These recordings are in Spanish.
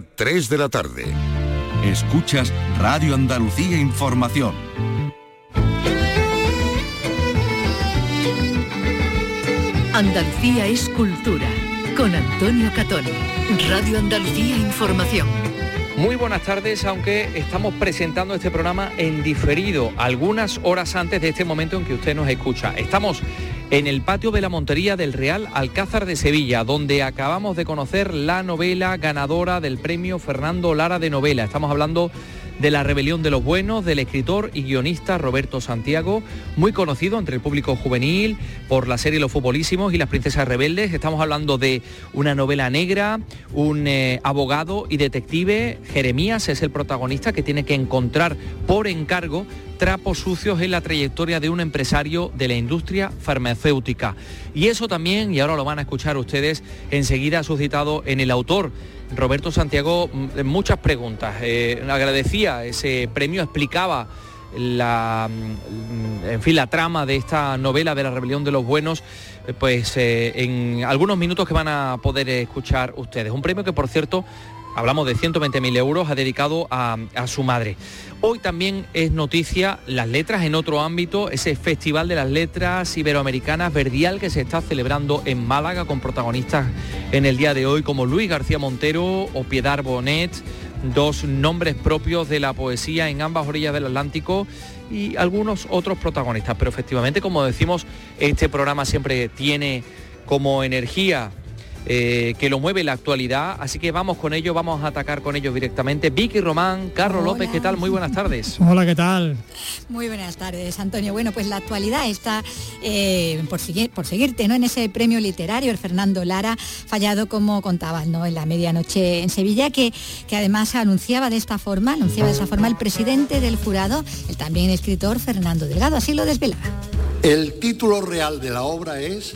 3 de la tarde. Escuchas Radio Andalucía Información. Andalucía es cultura. Con Antonio Catón. Radio Andalucía Información. Muy buenas tardes, aunque estamos presentando este programa en diferido, algunas horas antes de este momento en que usted nos escucha. Estamos en el patio de la Montería del Real Alcázar de Sevilla, donde acabamos de conocer la novela ganadora del premio Fernando Lara de novela. Estamos hablando de La rebelión de los buenos del escritor y guionista Roberto Santiago, muy conocido entre el público juvenil por la serie Los Futbolísimos y Las Princesas Rebeldes. Estamos hablando de una novela negra, un eh, abogado y detective. Jeremías es el protagonista que tiene que encontrar por encargo trapos sucios en la trayectoria de un empresario de la industria farmacéutica. Y eso también, y ahora lo van a escuchar ustedes, enseguida ha suscitado en el autor Roberto Santiago mm, muchas preguntas. Eh, agradecía ese premio, explicaba la, mm, en fin, la trama de esta novela de la rebelión de los buenos, eh, pues eh, en algunos minutos que van a poder escuchar ustedes. Un premio que, por cierto, hablamos de 120.000 euros, ha dedicado a, su madre. Hoy también es noticia las letras en otro ámbito, ese Festival de las Letras Iberoamericanas Verdial que se está celebrando en Málaga con protagonistas en el día de hoy como Luis García Montero o Piedad Bonet, dos nombres propios de la poesía en ambas orillas del Atlántico y algunos otros protagonistas. Pero efectivamente, como decimos, este programa siempre tiene como energía eh, que lo mueve la actualidad, así que vamos con ello, vamos a atacar con ellos directamente. Vicky Román, Carlos López, ¿qué tal? Muy buenas tardes. Hola, ¿qué tal? Muy buenas tardes, Antonio. Bueno, pues la actualidad está, eh, por, seguir, por seguirte, ¿no? En ese premio literario, el Fernando Lara, fallado como contabas, ¿no? En la medianoche en Sevilla, que, que además anunciaba de esta forma, anunciaba de esta forma el presidente del jurado, el también escritor Fernando Delgado, así lo desvelaba. El título real de la obra es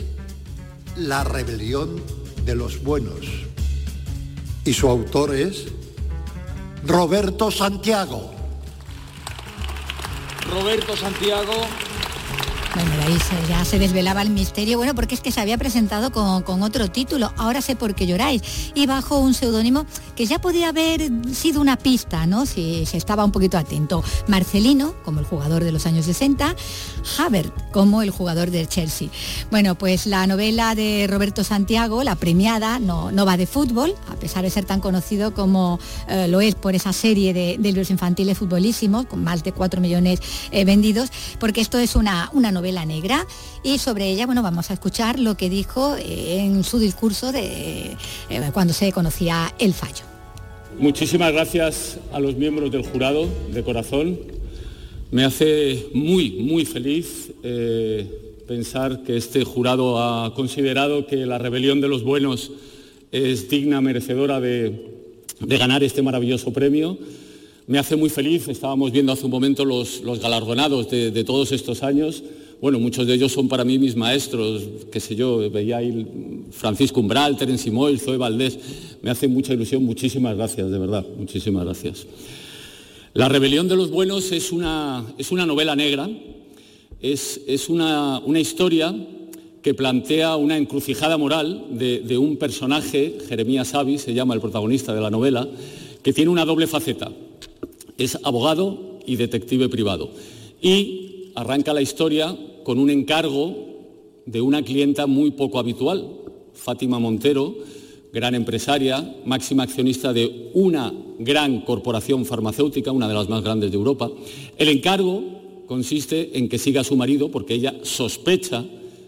La rebelión de los buenos. Y su autor es Roberto Santiago. Roberto Santiago bueno, ahí ya se desvelaba el misterio, bueno, porque es que se había presentado con, otro título, Ahora sé por qué lloráis, y bajo un seudónimo que ya podía haber sido una pista, ¿no? Si se estaba un poquito atento. Marcelino, como el jugador de los años 60, Havert, como el jugador del Chelsea. Bueno, pues la novela de Roberto Santiago, la premiada, no, no va de fútbol, a pesar de ser tan conocido como eh, lo es por esa serie de, libros infantiles futbolísimos, con más de 4 millones eh, vendidos, porque esto es una, una novela negra y sobre ella, bueno, vamos a escuchar lo que dijo eh, en su discurso de eh, cuando se conocía el fallo. Muchísimas gracias a los miembros del jurado de corazón. Me hace muy, muy feliz eh, pensar que este jurado ha considerado que la rebelión de los buenos es digna, merecedora de, ganar este maravilloso premio. Me hace muy feliz, estábamos viendo hace un momento los, galardonados de, de todos estos años bueno, muchos de ellos son para mí mis maestros, qué sé yo, veía ahí Francisco Umbral, Terence Simoy, Zoe Valdés, me hace mucha ilusión, muchísimas gracias, de verdad, muchísimas gracias. La rebelión de los buenos es una, es una novela negra, es, una, historia que plantea una encrucijada moral de, de un personaje, Jeremías Avi, se llama el protagonista de la novela, que tiene una doble faceta. Es abogado y detective privado. Y arranca la historia con un encargo de una clienta muy poco habitual, Fátima Montero, gran empresaria, máxima accionista de una gran corporación farmacéutica, una de las más grandes de Europa. El encargo consiste en que siga a su marido porque ella sospecha,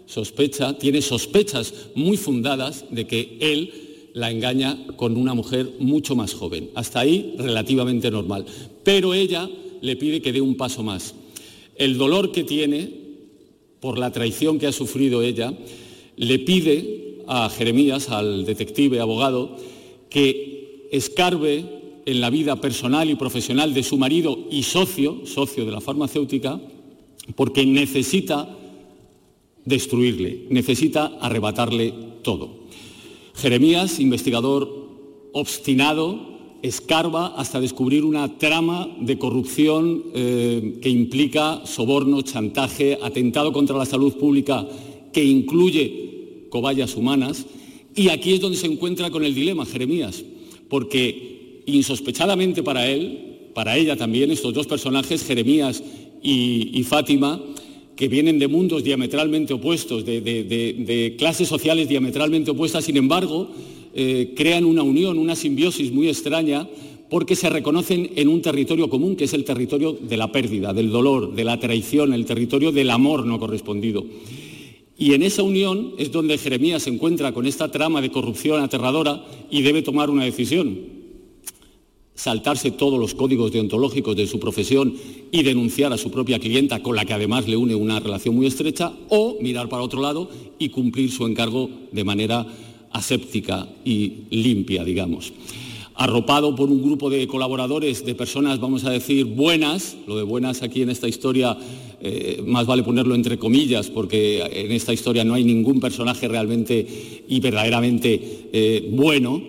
sospecha, tiene sospechas muy fundadas de que él la engaña con una mujer mucho más joven. Hasta ahí relativamente normal. Pero ella le pide que dé un paso más. El dolor que tiene por la traición que ha sufrido ella, le pide a Jeremías, al detective abogado, que escarbe en la vida personal y profesional de su marido y socio, socio de la farmacéutica, porque necesita destruirle, necesita arrebatarle todo. Jeremías, investigador obstinado, escarba hasta descubrir una trama de corrupción eh, que implica soborno, chantaje, atentado contra la salud pública que incluye cobayas humanas. Y aquí es donde se encuentra con el dilema, Jeremías, porque insospechadamente para él, para ella también, estos dos personajes, Jeremías y, Fátima, que vienen de mundos diametralmente opuestos, de, clases sociales diametralmente opuestas, sin embargo, eh, crean una unión, una simbiosis muy extraña, porque se reconocen en un territorio común, que es el territorio de la pérdida, del dolor, de la traición, el territorio del amor no correspondido. Y en esa unión es donde Jeremías se encuentra con esta trama de corrupción aterradora y debe tomar una decisión. Saltarse todos los códigos deontológicos de su profesión y denunciar a su propia clienta, con la que además le une una relación muy estrecha, o mirar para otro lado y cumplir su encargo de manera aséptica y limpia, digamos arropado por un grupo de colaboradores, de personas, vamos a decir, buenas, lo de buenas aquí en esta historia, eh, más vale ponerlo entre comillas, porque en esta historia no hay ningún personaje realmente y verdaderamente eh, bueno,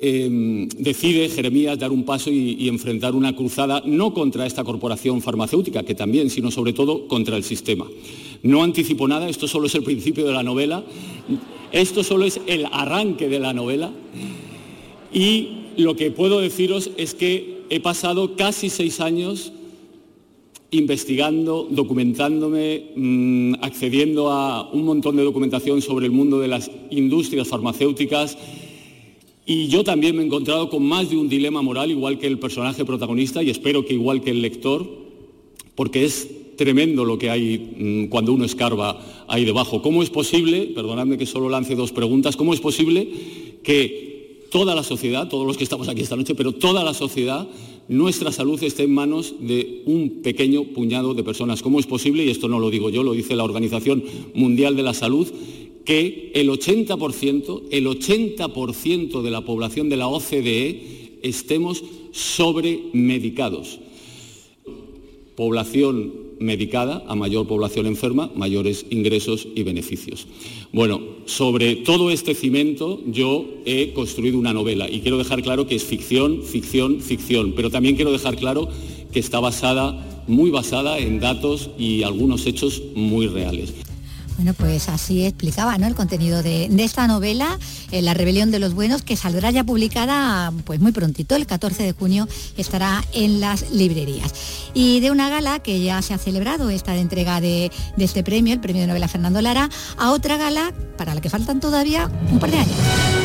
em, decide Jeremías dar un paso y, y, enfrentar una cruzada no contra esta corporación farmacéutica, que también, sino sobre todo contra el sistema. No anticipo nada, esto solo es el principio de la novela, esto solo es el arranque de la novela. Y lo que puedo deciros es que he pasado casi seis años investigando, documentándome, mm, accediendo a un montón de documentación sobre el mundo de las industrias farmacéuticas. Y yo también me he encontrado con más de un dilema moral, igual que el personaje protagonista y espero que igual que el lector, porque es tremendo lo que hay mm, cuando uno escarba ahí debajo. ¿Cómo es posible, perdonadme que solo lance dos preguntas, cómo es posible que toda la sociedad, todos los que estamos aquí esta noche, pero toda la sociedad, nuestra salud esté en manos de un pequeño puñado de personas. ¿Cómo es posible? Y esto no lo digo yo, lo dice la Organización Mundial de la Salud, que el 80%, el 80% de la población de la OCDE estemos sobremedicados. Población medicada, a mayor población enferma, mayores ingresos y beneficios. Bueno, sobre todo este cimento yo he construido una novela y quiero dejar claro que es ficción, ficción, ficción, pero también quiero dejar claro que está basada, muy basada en datos y algunos hechos muy reales. Bueno, pues así explicaba ¿no? el contenido de, esta novela, eh, La rebelión de los buenos, que saldrá ya publicada pues muy prontito, el 14 de junio estará en las librerías. Y de una gala que ya se ha celebrado, esta de entrega de, de este premio, el premio de novela Fernando Lara, a otra gala para la que faltan todavía un par de años.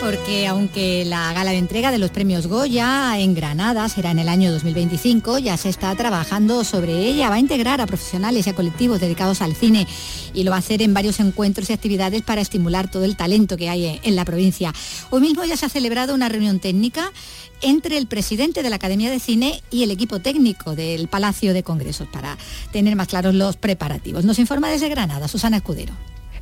Porque aunque la gala de entrega de los premios Goya en Granada será en el año 2025, ya se está trabajando sobre ella. Va a integrar a profesionales y a colectivos dedicados al cine y lo va a hacer en varios encuentros y actividades para estimular todo el talento que hay en la provincia. Hoy mismo ya se ha celebrado una reunión técnica entre el presidente de la Academia de Cine y el equipo técnico del Palacio de Congresos para tener más claros los preparativos. Nos informa desde Granada Susana Escudero.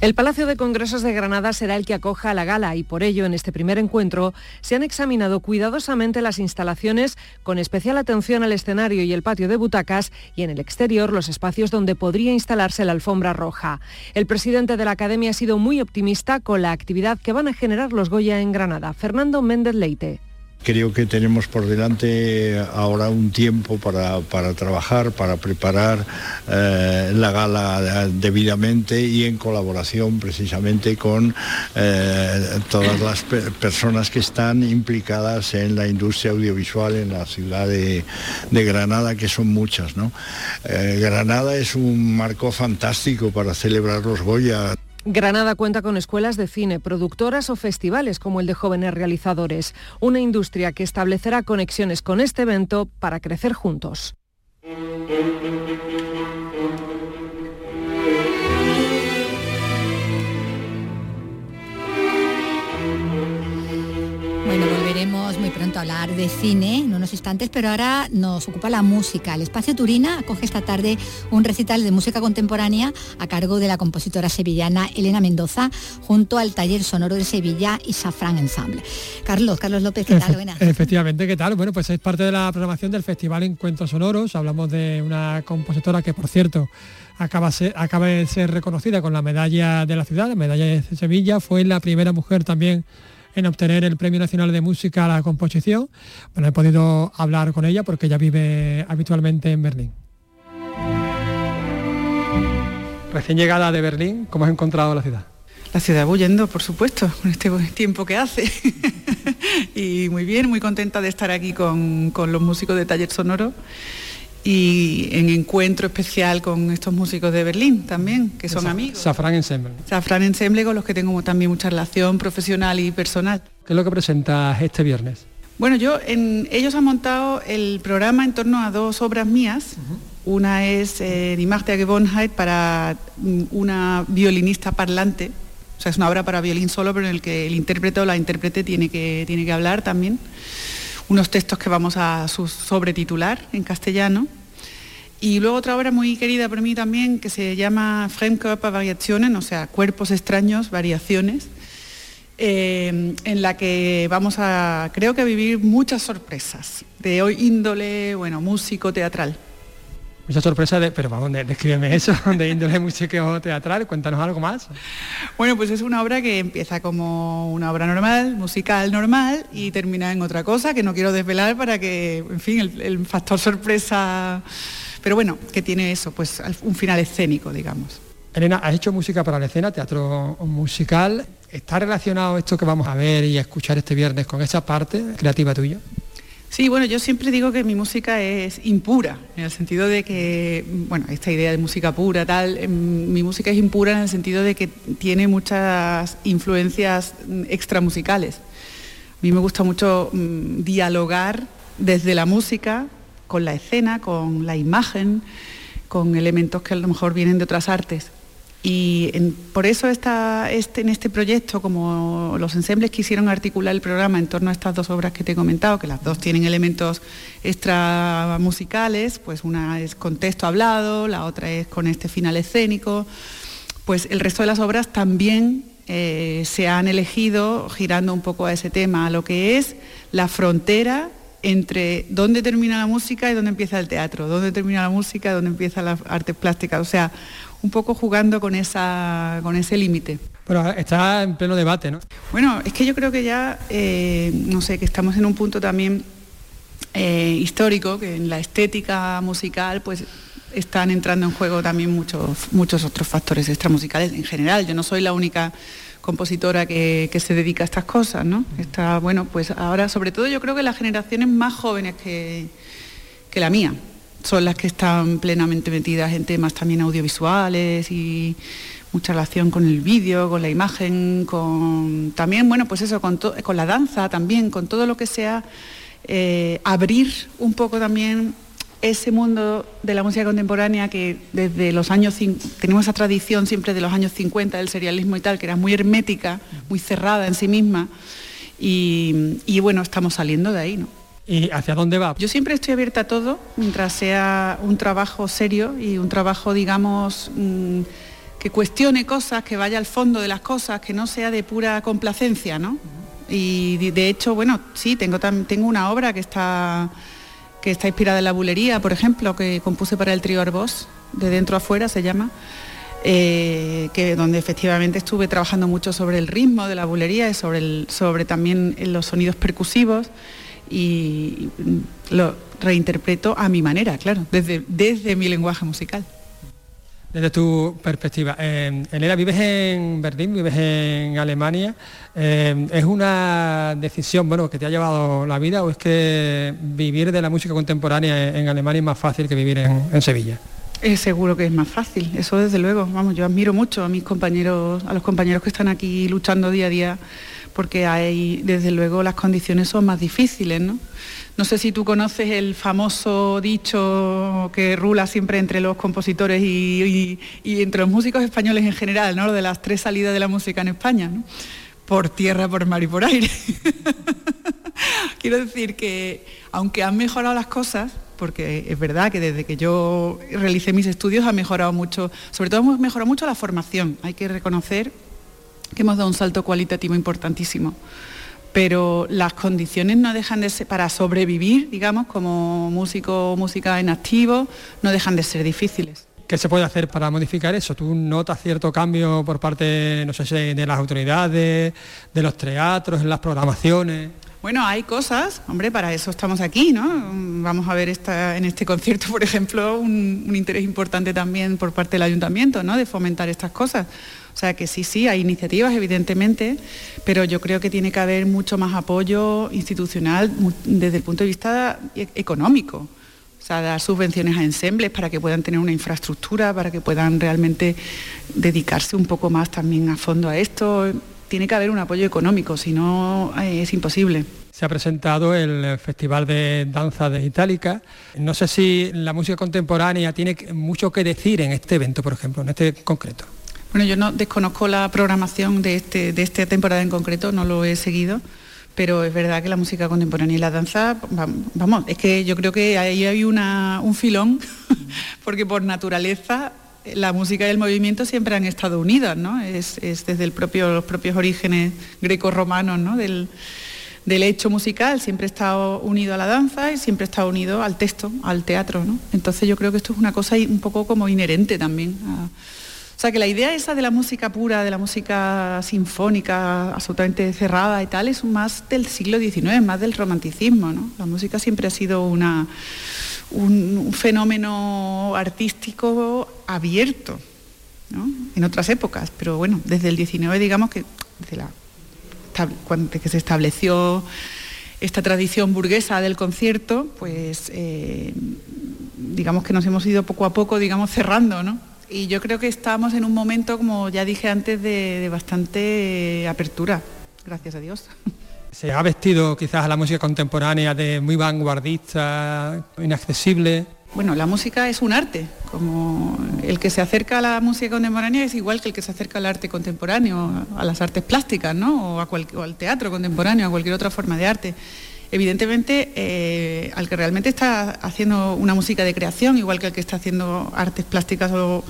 El Palacio de Congresos de Granada será el que acoja la gala y por ello en este primer encuentro se han examinado cuidadosamente las instalaciones con especial atención al escenario y el patio de butacas y en el exterior los espacios donde podría instalarse la alfombra roja. El presidente de la Academia ha sido muy optimista con la actividad que van a generar los Goya en Granada. Fernando Méndez Leite. Creo que tenemos por delante ahora un tiempo para, trabajar, para preparar eh, la gala debidamente y en colaboración precisamente con eh, todas las personas que están implicadas en la industria audiovisual en la ciudad de, Granada, que son muchas. Eh, Granada es un marco fantástico para celebrar los Goya. Granada cuenta con escuelas de cine, productoras o festivales como el de jóvenes realizadores, una industria que establecerá conexiones con este evento para crecer juntos. Muy pronto hablar de cine en unos instantes, pero ahora nos ocupa la música. El Espacio Turina acoge esta tarde un recital de música contemporánea a cargo de la compositora sevillana Elena Mendoza, junto al taller sonoro de Sevilla y Safran Ensemble. Carlos, Carlos López, ¿qué tal? Buenas. Efectivamente, ¿qué tal? Bueno, pues es parte de la programación del Festival Encuentros Sonoros. Hablamos de una compositora que, por cierto, acaba, acaba de ser reconocida con la medalla de la ciudad, la medalla de Sevilla. Fue la primera mujer también en obtener el Premio Nacional de Música a la Composición. Bueno, he podido hablar con ella porque ella vive habitualmente en Berlín. Recién llegada de Berlín, ¿cómo has encontrado la ciudad? La ciudad huyendo, por supuesto, con este tiempo que hace. y muy bien, muy contenta de estar aquí con, los músicos de Taller Sonoro y en encuentro especial con estos músicos de Berlín también, que son amigos. Safran Ensemble. Safran Ensemble con los que tengo también mucha relación profesional y personal. ¿Qué es lo que presentas este viernes? Bueno, yo en, ellos han montado el programa en torno a dos obras mías. Una es eh, Die Macht der Gewohnheit para mm, una violinista parlante, o sea, es una obra para violín solo, pero en el que el intérprete o la intérprete tiene que, tiene que hablar también. Unos textos que vamos a sobretitular en castellano. Y luego otra obra muy querida por mí también, que se llama Fremdkörper Variationen, o sea, cuerpos extraños, variaciones, eh, en la que vamos a, creo que a vivir muchas sorpresas, de hoy índole, bueno, músico, teatral. Mucha sorpresa, de, pero vamos, descríbeme eso, de índole músico teatral, cuéntanos algo más. Bueno, pues es una obra que empieza como una obra normal, musical normal, y termina en otra cosa que no quiero desvelar para que, en fin, el, factor sorpresa, pero bueno, que tiene eso, pues un final escénico, digamos. Elena, has hecho música para la escena, teatro musical. ¿Está relacionado esto que vamos a ver y a escuchar este viernes con esa parte creativa tuya? Sí, bueno, yo siempre digo que mi música es impura, en el sentido de que, bueno, esta idea de música pura, tal, em, mi música es impura en el sentido de que tiene muchas influencias mm, extramusicales. A mí me gusta mucho mm, dialogar desde la música, con la escena, con la imagen, con elementos que a lo mejor vienen de otras artes. Y por eso está este, en este proyecto, como los ensembles quisieron articular el programa en torno a estas dos obras que te he comentado, que las dos tienen elementos extra musicales, pues una es con texto hablado, la otra es con este final escénico, pues el resto de las obras también eh, se han elegido girando un poco a ese tema, a lo que es la frontera entre dónde termina la música y dónde empieza el teatro, dónde termina la música y dónde empieza la arte plástica. O sea, un poco jugando con, esa, con ese límite. Pero está en pleno debate, ¿no? Bueno, es que yo creo que ya, eh, no sé, que estamos en un punto también eh, histórico, que en la estética musical, pues están entrando en juego también muchos, muchos otros factores extramusicales en general. Yo no soy la única compositora que, se dedica a estas cosas, ¿no? Está, bueno, pues ahora, sobre todo yo creo que las generaciones más jóvenes que, que la mía, son las que están plenamente metidas en temas también audiovisuales y mucha relación con el vídeo, con la imagen, con también, bueno, pues eso, con, con la danza también, con todo lo que sea, eh, abrir un poco también ese mundo de la música contemporánea que desde los años, tenemos esa tradición siempre de los años 50 del serialismo y tal, que era muy hermética, muy cerrada en sí misma, y, y bueno, estamos saliendo de ahí, ¿no? ¿Y hacia dónde va? Yo siempre estoy abierta a todo, mientras sea un trabajo serio y un trabajo, digamos, mm, que cuestione cosas, que vaya al fondo de las cosas, que no sea de pura complacencia, ¿no? Y de hecho, bueno, sí, tengo, tengo una obra que está, que está inspirada en la bulería, por ejemplo, que compuse para el trío Arbós, de dentro a afuera se llama, eh, que donde efectivamente estuve trabajando mucho sobre el ritmo de la bulería y sobre, el, sobre también los sonidos percusivos y lo reinterpreto a mi manera, claro, desde, desde mi lenguaje musical. Desde tu perspectiva, eh, Elena, vives en Berlín, vives en Alemania. Eh, ¿Es una decisión bueno, que te ha llevado la vida o es que vivir de la música contemporánea en Alemania es más fácil que vivir en, Sevilla? Es seguro que es más fácil, eso desde luego. Vamos, yo admiro mucho a mis compañeros, a los compañeros que están aquí luchando día a día porque hay, desde luego, las condiciones son más difíciles, ¿no? No sé si tú conoces el famoso dicho que rula siempre entre los compositores y, entre los músicos españoles en general, ¿no? De las tres salidas de la música en España, ¿no? Por tierra, por mar y por aire. Quiero decir que, aunque han mejorado las cosas, porque es verdad que desde que yo realicé mis estudios ha mejorado mucho, sobre todo hemos mejorado mucho la formación, hay que reconocer que hemos dado un salto cualitativo importantísimo. Pero las condiciones no dejan de ser, para sobrevivir, digamos, como músico o música en activo, no dejan de ser difíciles. ¿Qué se puede hacer para modificar eso? ¿Tú notas cierto cambio por parte, no sé de las autoridades, de los teatros, en las programaciones? Bueno, hay cosas, hombre, para eso estamos aquí, ¿no? Vamos a ver esta, en este concierto, por ejemplo, un, un, interés importante también por parte del ayuntamiento, ¿no? De fomentar estas cosas. O sea que sí, sí, hay iniciativas, evidentemente, pero yo creo que tiene que haber mucho más apoyo institucional desde el punto de vista e, económico. O sea, dar subvenciones a ensembles para que puedan tener una infraestructura, para que puedan realmente dedicarse un poco más también a fondo a esto. Tiene que haber un apoyo económico, si no eh, es imposible. Se ha presentado el Festival de Danza de Itálica. No sé si la música contemporánea tiene mucho que decir en este evento, por ejemplo, en este concreto. Bueno, yo no desconozco la programación de, este, de esta temporada en concreto, no lo he seguido, pero es verdad que la música contemporánea y la danza, vamos, es que yo creo que ahí hay una, un filón, porque por naturaleza la música y el movimiento siempre han estado unidas, ¿no? Es, desde el propio, los propios orígenes greco-romanos ¿no? del, del, hecho musical, siempre estado unido a la danza y siempre estado unido al texto, al teatro, ¿no? Entonces yo creo que esto es una cosa un poco como inherente también sea que la idea esa de la música pura, de la música sinfónica, absolutamente cerrada y tal, es más del siglo XIX, más del romanticismo. ¿no? La música siempre ha sido una, un, fenómeno artístico abierto en otras épocas, pero bueno, desde el XIX digamos que desde, la, que se estableció esta tradición burguesa del concierto, pues eh, digamos que nos hemos ido poco a poco, digamos, cerrando, ¿no? Y yo creo que estamos en un momento, como ya dije antes, de, bastante apertura, gracias a Dios. Se ha vestido quizás a la música contemporánea de muy vanguardista, inaccesible. Bueno, la música es un arte, como el que se acerca a la música contemporánea es igual que el que se acerca al arte contemporáneo, a las artes plásticas, ¿no? O, o al teatro contemporáneo, a cualquier otra forma de arte evidentemente eh, al que realmente está haciendo una música de creación, igual que el que está haciendo artes plásticas o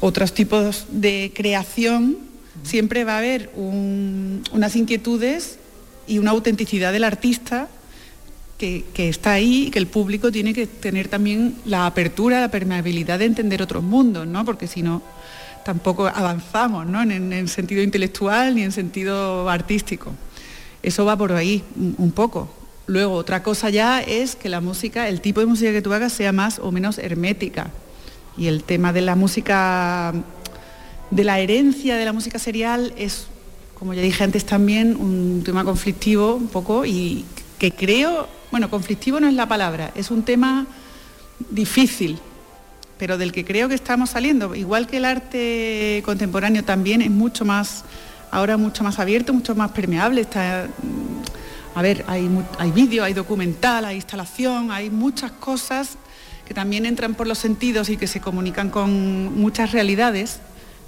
otros tipos de creación, siempre va a haber unas inquietudes y una autenticidad del artista que, está ahí y que el público tiene que tener también la apertura, la permeabilidad de entender otros mundos, ¿no? porque si no tampoco avanzamos ¿no? en, en sentido intelectual ni en sentido artístico. Eso va por ahí un poco. Luego, otra cosa ya es que la música, el tipo de música que tú hagas sea más o menos hermética. Y el tema de la música, de la herencia de la música serial es, como ya dije antes también, un tema conflictivo un poco y que creo, bueno, conflictivo no es la palabra, es un tema difícil, pero del que creo que estamos saliendo. Igual que el arte contemporáneo también es mucho más, ahora mucho más abierto, mucho más permeable, está a ver, hay, hay vídeo, hay documental, hay instalación, hay muchas cosas que también entran por los sentidos y que se comunican con muchas realidades,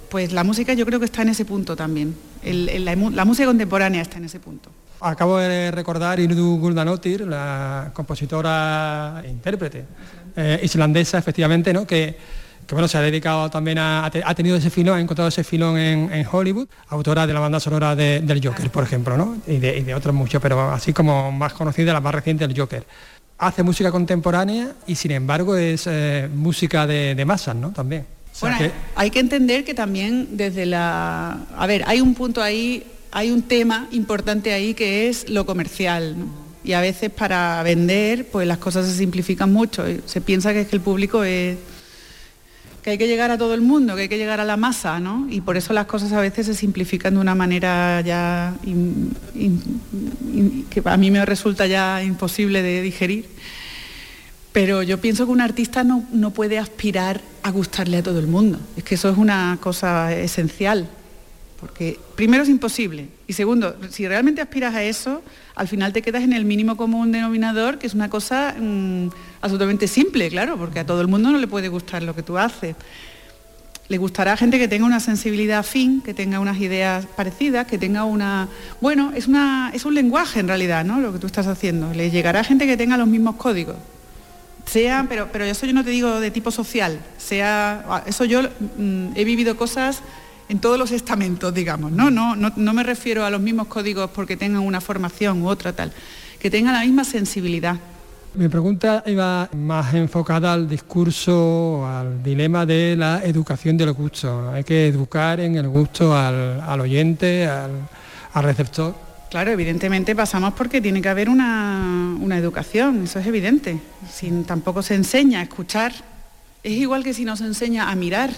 pues la música yo creo que está en ese punto también. la, música contemporánea está en ese punto. Acabo de recordar Irdu Guldanotir, la compositora e intérprete eh, islandesa, efectivamente, ¿no? que que bueno, se ha dedicado también a, ha tenido ese filón, ha encontrado ese filón en, Hollywood, autora de la banda sonora del Joker, por ejemplo, ¿no? Y de, otros muchos, pero así como más conocida, la más reciente, el Joker. Hace música contemporánea y sin embargo es eh, música de, masas, ¿no? También. bueno, hay que entender que también desde la... A ver, hay un punto ahí, hay un tema importante ahí que es lo comercial, Y a veces para vender, pues las cosas se simplifican mucho. Se piensa que es que el público es que hay que llegar a todo el mundo, que hay que llegar a la masa, ¿no? Y por eso las cosas a veces se simplifican de una manera ya que a mí me resulta ya imposible de digerir. Pero yo pienso que un artista no, no puede aspirar a gustarle a todo el mundo. Es que eso es una cosa esencial. Porque primero es imposible y segundo, si realmente aspiras a eso, al final te quedas en el mínimo común denominador, que es una cosa mm, absolutamente simple, claro, porque a todo el mundo no le puede gustar lo que tú haces. Le gustará a gente que tenga una sensibilidad afín, que tenga unas ideas parecidas, que tenga una... Bueno, es, una, es un lenguaje en realidad, ¿no? Lo que tú estás haciendo. Le llegará a gente que tenga los mismos códigos. Sea, pero, pero eso yo no te digo de tipo social, sea... Eso yo mm, he vivido cosas en todos los estamentos, digamos, ¿no? No, ¿no? me refiero a los mismos códigos porque tengan una formación u otra tal, que tengan la misma sensibilidad. Mi pregunta iba más enfocada al discurso, al dilema de la educación del gusto. Hay que educar en el gusto al, oyente, al, receptor. Claro, evidentemente pasamos porque tiene que haber una, una educación, eso es evidente. Si tampoco se enseña a escuchar, es igual que si no se enseña a mirar.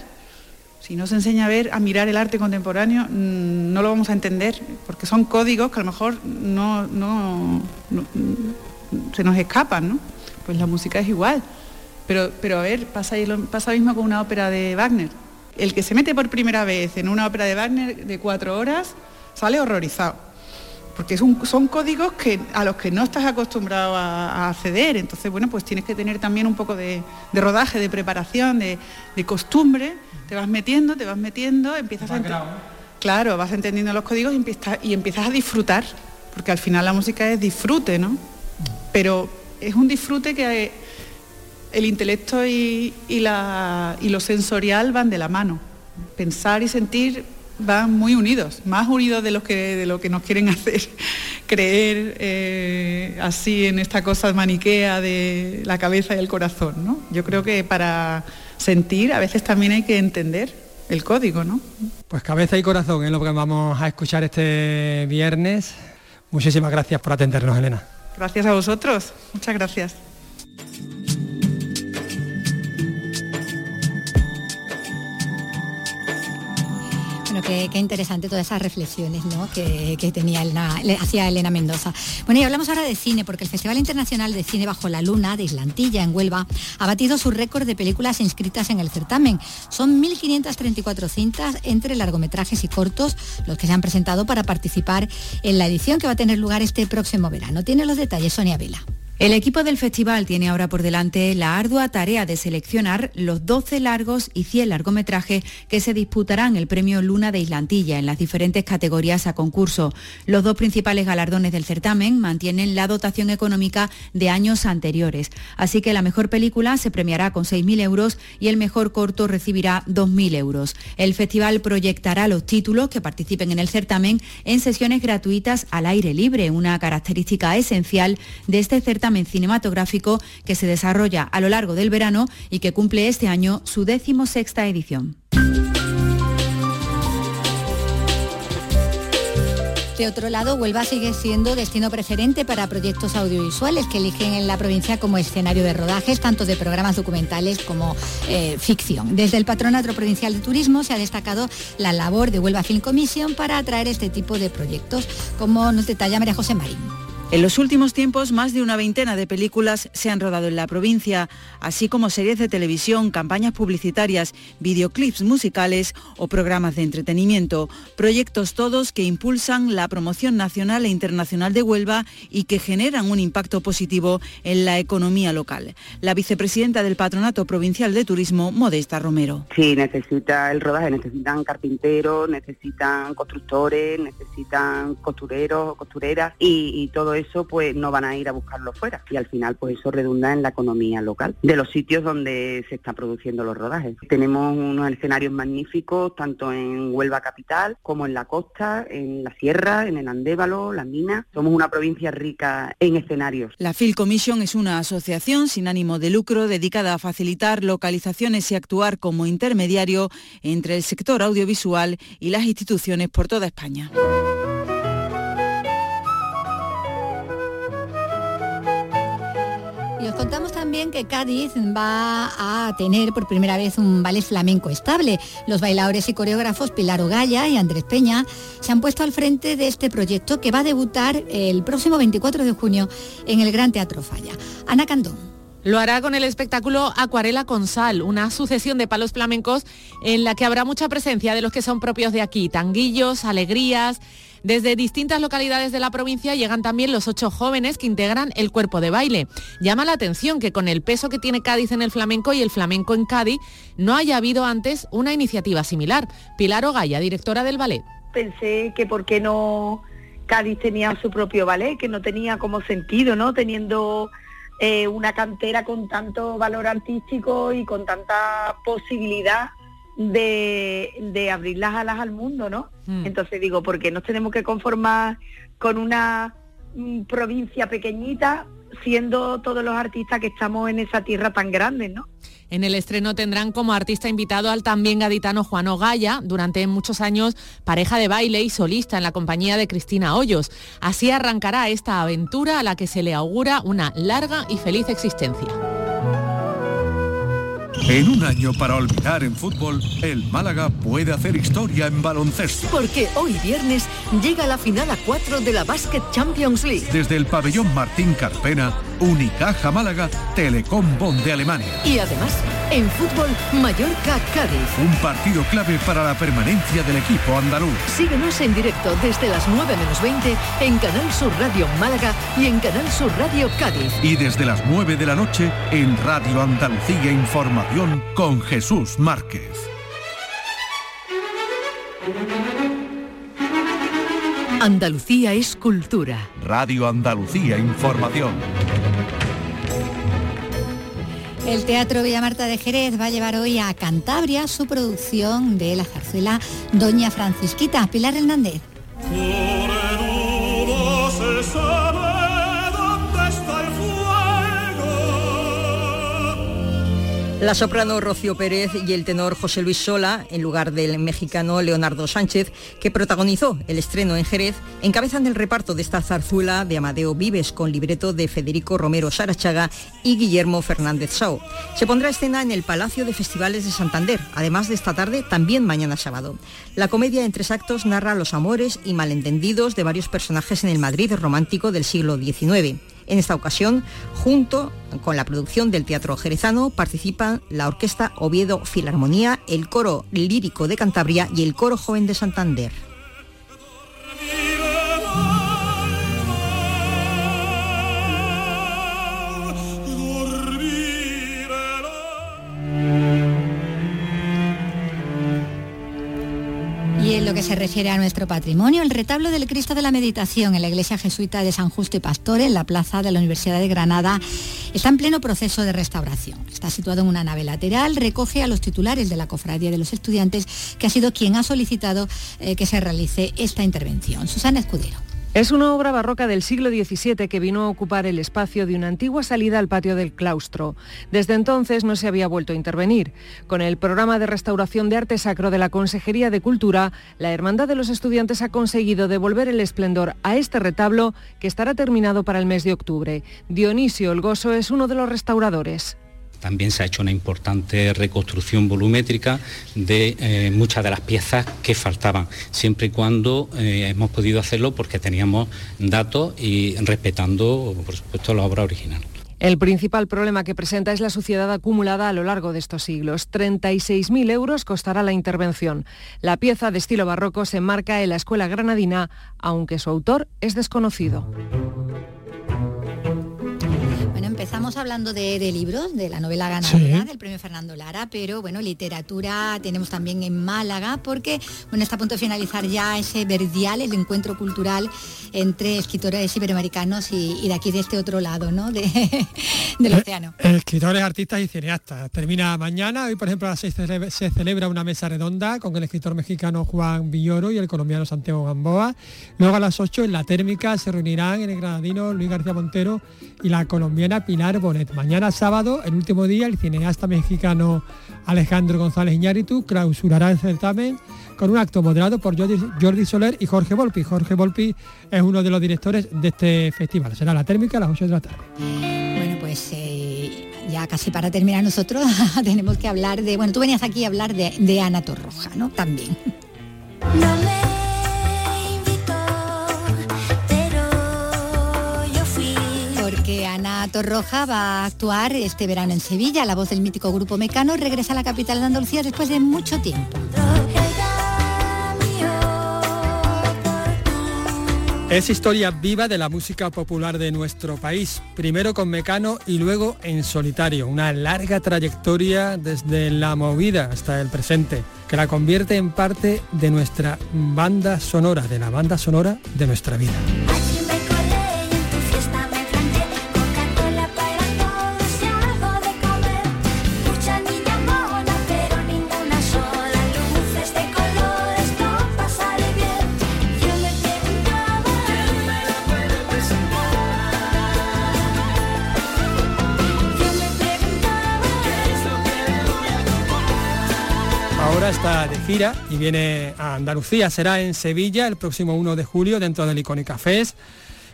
Si no se enseña a ver, a mirar el arte contemporáneo, mm, no lo vamos a entender, porque son códigos que a lo mejor no, no, se nos escapan, ¿no? Pues la música es igual. Pero, pero a ver, pasa, pasa mismo con una ópera de Wagner. El que se mete por primera vez en una ópera de Wagner de cuatro horas sale horrorizado porque son códigos que, a los que no estás acostumbrado a, acceder. Entonces, bueno, pues tienes que tener también un poco de, rodaje, de preparación, de, costumbre. Te vas metiendo, te vas metiendo, empiezas a... Claro, vas entendiendo los códigos y empiezas, y empiezas a disfrutar, porque al final la música es disfrute, ¿no? Pero es un disfrute que el intelecto y, y lo sensorial van de la mano. Pensar y sentir van muy unidos, más unidos de, que, de lo que nos quieren hacer creer eh, así en esta cosa maniquea de la cabeza y el corazón. ¿no? Yo creo que para sentir a veces también hay que entender el código. ¿no? Pues cabeza y corazón es lo que vamos a escuchar este viernes. Muchísimas gracias por atendernos, Elena. Gracias a vosotros. Muchas gracias. Qué, interesante todas esas reflexiones que, tenía Elena, hacía Elena Mendoza. Bueno, y hablamos ahora de cine, porque el Festival Internacional de Cine Bajo la Luna de Islantilla, en Huelva, ha batido su récord de películas inscritas en el certamen. Son 1.534 cintas entre largometrajes y cortos los que se han presentado para participar en la edición que va a tener lugar este próximo verano. Tiene los detalles Sonia Vela. El equipo del festival tiene ahora por delante la ardua tarea de seleccionar los 12 largos y 100 largometrajes que se disputarán el premio Luna de Islantilla en las diferentes categorías a concurso. Los dos principales galardones del certamen mantienen la dotación económica de años anteriores, así que la mejor película se premiará con 6.000 euros y el mejor corto recibirá 2.000 euros. El festival proyectará los títulos que participen en el certamen en sesiones gratuitas al aire libre, una característica esencial de este certamen cinematográfico que se desarrolla a lo largo del verano y que cumple este año su décimo sexta edición. De otro lado, Huelva sigue siendo destino preferente para proyectos audiovisuales que eligen en la provincia como escenario de rodajes, tanto de programas documentales como eh, ficción. Desde el Patronato Provincial de Turismo se ha destacado la labor de Huelva Film Commission para atraer este tipo de proyectos, como nos detalla María José Marín. En los últimos tiempos, más de una veintena de películas se han rodado en la provincia, así como series de televisión, campañas publicitarias, videoclips musicales o programas de entretenimiento. Proyectos todos que impulsan la promoción nacional e internacional de Huelva y que generan un impacto positivo en la economía local. La vicepresidenta del Patronato Provincial de Turismo, Modesta Romero. Sí, necesita el rodaje, necesitan carpinteros, necesitan constructores, necesitan costureros, costureras y, y todo eso pues no van a ir a buscarlo fuera y al final pues eso redunda en la economía local de los sitios donde se están produciendo los rodajes. Tenemos unos escenarios magníficos tanto en Huelva capital como en la costa, en la sierra, en el Andévalo, las minas. Somos una provincia rica en escenarios. La Phil Commission es una asociación sin ánimo de lucro dedicada a facilitar localizaciones y actuar como intermediario entre el sector audiovisual y las instituciones por toda España. Contamos también que Cádiz va a tener por primera vez un ballet flamenco estable. Los bailadores y coreógrafos Pilar Ogaya y Andrés Peña se han puesto al frente de este proyecto que va a debutar el próximo 24 de junio en el Gran Teatro Falla. Ana Candón. Lo hará con el espectáculo Acuarela con Sal, una sucesión de palos flamencos en la que habrá mucha presencia de los que son propios de aquí, tanguillos, alegrías, desde distintas localidades de la provincia llegan también los ocho jóvenes que integran el cuerpo de baile. Llama la atención que con el peso que tiene Cádiz en el flamenco y el flamenco en Cádiz, no haya habido antes una iniciativa similar. Pilar Ogaya, directora del ballet. Pensé que por qué no Cádiz tenía su propio ballet, que no tenía como sentido, ¿no? Teniendo eh, una cantera con tanto valor artístico y con tanta posibilidad de, abrir las alas al mundo, ¿no? Hmm. Entonces digo, porque nos tenemos que conformar con una mm, provincia pequeñita siendo todos los artistas que estamos en esa tierra tan grande, ¿no? En el estreno tendrán como artista invitado al también gaditano Juan Ogaya, durante muchos años pareja de baile y solista en la compañía de Cristina Hoyos. Así arrancará esta aventura a la que se le augura una larga y feliz existencia. En un año para olvidar en fútbol, el Málaga puede hacer historia en baloncesto. Porque hoy viernes llega la final a 4 de la Basket Champions League. Desde el pabellón Martín Carpena, Unicaja Málaga, Telecom Bonn de Alemania. Y además, en fútbol, Mallorca Cádiz. Un partido clave para la permanencia del equipo andaluz. Síguenos en directo desde las 9 menos 20 en Canal Sur Radio Málaga y en Canal Sur Radio Cádiz. Y desde las 9 de la noche en Radio Andalucía Información con Jesús Márquez. Andalucía es cultura. Radio Andalucía Información. El Teatro Villa Marta de Jerez va a llevar hoy a Cantabria su producción de la zarzuela Doña Francisquita. Pilar Hernández. La soprano Rocío Pérez y el tenor José Luis Sola, en lugar del mexicano Leonardo Sánchez, que protagonizó el estreno en Jerez, encabezan el reparto de esta zarzuela de Amadeo Vives con libreto de Federico Romero Sarachaga y Guillermo Fernández Sao. Se pondrá escena en el Palacio de Festivales de Santander, además de esta tarde también mañana sábado. La comedia en tres actos narra los amores y malentendidos de varios personajes en el Madrid romántico del siglo XIX. En esta ocasión, junto con la producción del Teatro Jerezano, participan la Orquesta Oviedo Filarmonía, el Coro Lírico de Cantabria y el Coro Joven de Santander. Que se refiere a nuestro patrimonio, el retablo del Cristo de la Meditación en la iglesia jesuita de San Justo y Pastor, en la plaza de la Universidad de Granada, está en pleno proceso de restauración. Está situado en una nave lateral, recoge a los titulares de la Cofradía de los Estudiantes, que ha sido quien ha solicitado eh, que se realice esta intervención. Susana Escudero. Es una obra barroca del siglo XVII que vino a ocupar el espacio de una antigua salida al patio del claustro. Desde entonces no se había vuelto a intervenir. Con el programa de restauración de arte sacro de la Consejería de Cultura, la Hermandad de los Estudiantes ha conseguido devolver el esplendor a este retablo que estará terminado para el mes de octubre. Dionisio Olgoso es uno de los restauradores. También se ha hecho una importante reconstrucción volumétrica de eh, muchas de las piezas que faltaban, siempre y cuando eh, hemos podido hacerlo porque teníamos datos y respetando, por supuesto, la obra original. El principal problema que presenta es la suciedad acumulada a lo largo de estos siglos. 36.000 euros costará la intervención. La pieza de estilo barroco se enmarca en la escuela granadina, aunque su autor es desconocido. Empezamos hablando de, de libros, de la novela ganadora del premio Fernando Lara, pero bueno, literatura tenemos también en Málaga, porque bueno, está a punto de finalizar ya ese verdial, el encuentro cultural entre escritores iberoamericanos y, y de aquí de este otro lado, ¿no? De, del océano. Eh, Escritores, artistas y cineastas. Termina mañana, hoy por ejemplo a las 6 cele- se celebra una mesa redonda con el escritor mexicano Juan Villoro y el colombiano Santiago Gamboa. Luego a las 8 en la térmica se reunirán en el granadino Luis García Montero y la colombiana Pilar Bonet. Mañana sábado, el último día, el cineasta mexicano Alejandro González Iñárritu clausurará el certamen con un acto moderado por Jordi, Jordi Soler y Jorge Volpi. Jorge Volpi es uno de los directores de este festival. Será la térmica a las 8 de la tarde. Bueno, pues eh, ya casi para terminar nosotros tenemos que hablar de, bueno, tú venías aquí a hablar de, de Ana Torroja, ¿no? También. Porque Ana Torroja va a actuar este verano en Sevilla. La voz del mítico grupo Mecano regresa a la capital de Andalucía después de mucho tiempo. Es historia viva de la música popular de nuestro país, primero con Mecano y luego en solitario, una larga trayectoria desde la movida hasta el presente, que la convierte en parte de nuestra banda sonora, de la banda sonora de nuestra vida. Gira y viene a Andalucía. Será en Sevilla el próximo 1 de julio dentro del Icónica Fest.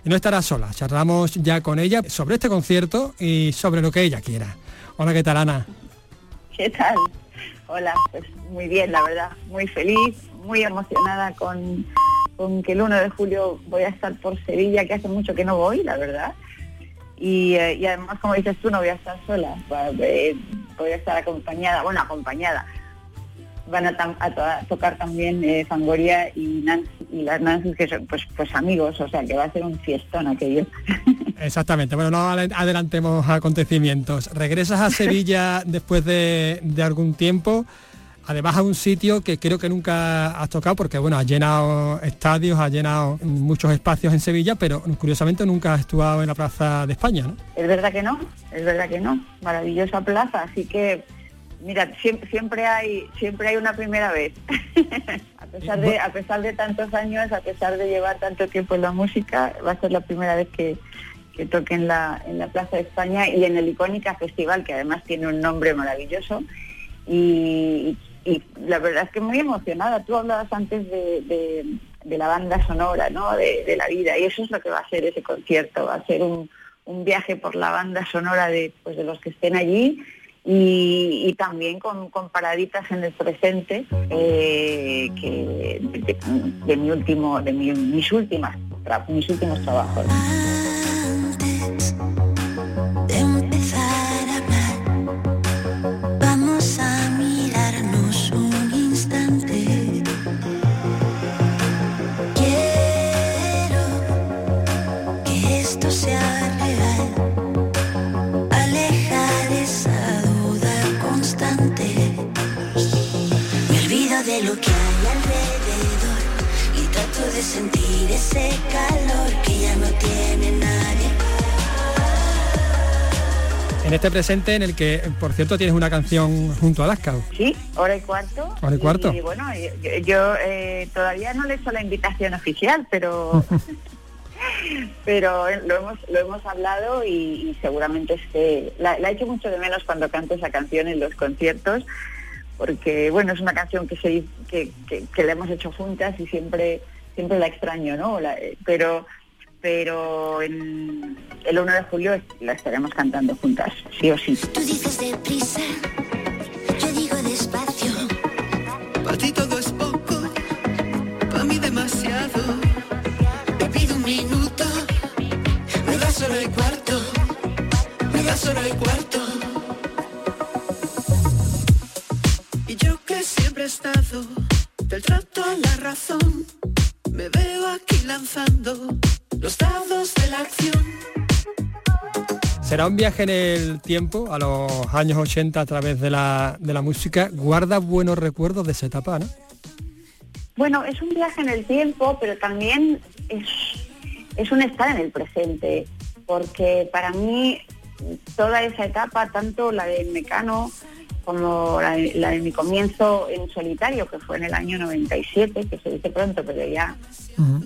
Y no estará sola, charlamos ya con ella sobre este concierto y sobre lo que ella quiera. Hola, ¿qué tal Ana? ¿Qué tal? Hola, pues muy bien, la verdad, muy feliz, muy emocionada con, con que el 1 de julio voy a estar por Sevilla, que hace mucho que no voy, la verdad. Y, eh, además, como dices tú, no voy a estar sola, eh, voy a estar acompañada, bueno, acompañada. Van a, tam- a to- tocar también eh, Fangoria y, Nancy, y las Nancy, que son pues, pues amigos, o sea que va a ser un fiestón aquello. Exactamente, bueno, no adelantemos acontecimientos. Regresas a Sevilla después de, de algún tiempo, además a un sitio que creo que nunca has tocado porque, bueno, has llenado estadios, has llenado muchos espacios en Sevilla, pero curiosamente nunca has actuado en la Plaza de España, ¿no? Es verdad que no, es verdad que no. Maravillosa plaza, así que mira, siempre, hay siempre hay una primera vez. a pesar de a pesar de tantos años, a pesar de llevar tanto tiempo en la música, va a ser la primera vez que, que toque en la en la Plaza de España y en el Icónica Festival, que además tiene un nombre maravilloso. Y, y la verdad es que muy emocionada. Tú hablabas antes de, de- de la banda sonora, ¿no? De, de la vida. Y eso es lo que va a ser ese concierto. Va a ser un, un viaje por la banda sonora de, pues, de los que estén allí y, y también con, con paraditas en el presente eh, que de, de- de mi último, de mi- mis últimas, mis últimos trabajos. De lo que hay alrededor y trato de sentir ese calor que ya no tiene nadie. En este presente en el que, por cierto, tienes una canción junto a Alaska. Sí, hora y cuarto. Hora y cuarto. Y bueno, yo, yo, eh, todavía no le he hecho la invitación oficial, pero pero lo hemos lo hemos hablado y, y seguramente esté la, la he hecho mucho de menos cuando canto esa canción en los conciertos porque bueno es una canción que se que, que, que la hemos hecho juntas y siempre siempre la extraño no La- eh, pero pero en el 1 de julio la estaremos cantando juntas sí o sí Tú dices deprisa, yo digo despacio. Para ti todo es poco, para mí demasiado. Te pido un minuto, Me das hora y cuarto, me das hora y cuarto. Que siempre he estado del trato a la razón, me veo aquí lanzando los dados de la acción. Será un viaje en el tiempo, a los años 80 a través de la, de la música. Guarda buenos recuerdos de esa etapa, ¿no? Bueno, es un viaje en el tiempo, pero también es, es un estar en el presente, porque para mí toda esa etapa, tanto la de Mecano como la de, la de mi comienzo en solitario, que fue en el año 97, que se dice pronto, pero ya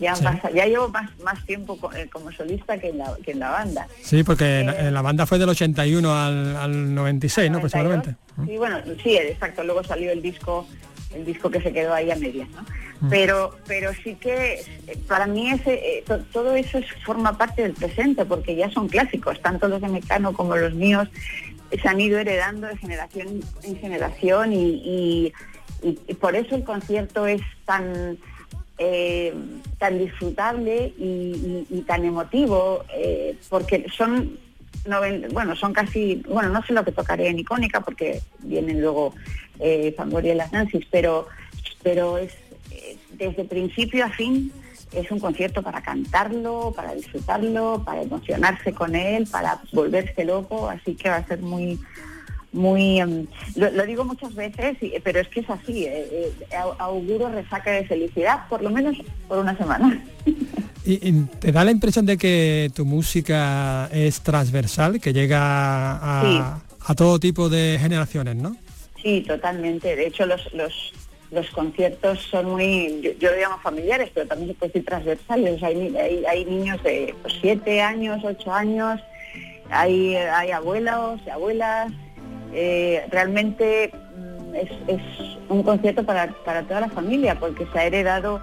ya, sí. pasa- ya llevo más, más tiempo co- eh, como solista que en la, que en la banda. Sí, porque en, en la banda fue del 81 al, al 96, ¿no? Aproximadamente. Sí, bueno, sí, exacto. Luego salió el disco, el disco que se quedó ahí a medias, ¿no? Pero, pero sí que eh, para mí ese, eh, to- todo eso es- forma parte del presente, porque ya son clásicos, tanto los de Mecano como los míos eh, se han ido heredando de generación en generación y, por eso el concierto es tan eh, tan disfrutable y, tan emotivo, eh, porque son noven- bueno, son casi, bueno, no sé lo que tocaré en icónica porque vienen luego eh, Fangoria las Nancy's, pero, pero es eh, desde principio a fin es un concierto para cantarlo, para disfrutarlo, para emocionarse con él, para volverse loco, así que va a ser muy muy em, lo, lo digo muchas veces y- pero es que es así eh, eh, au- auguro resaca de felicidad por lo menos por una semana ¿Y, y te da la impresión de que tu música es transversal, que llega a, a todo tipo de generaciones, ¿no? Sí, totalmente. De hecho, los, los, los conciertos son muy, yo, yo lo llamo familiares, pero también se puede decir transversales. Hay, ni- hay, hay niños de pues, siete años, ocho años, hay, abuelos y abuelas. Eh, realmente mm, es, es un concierto para, para toda la familia, porque se ha heredado,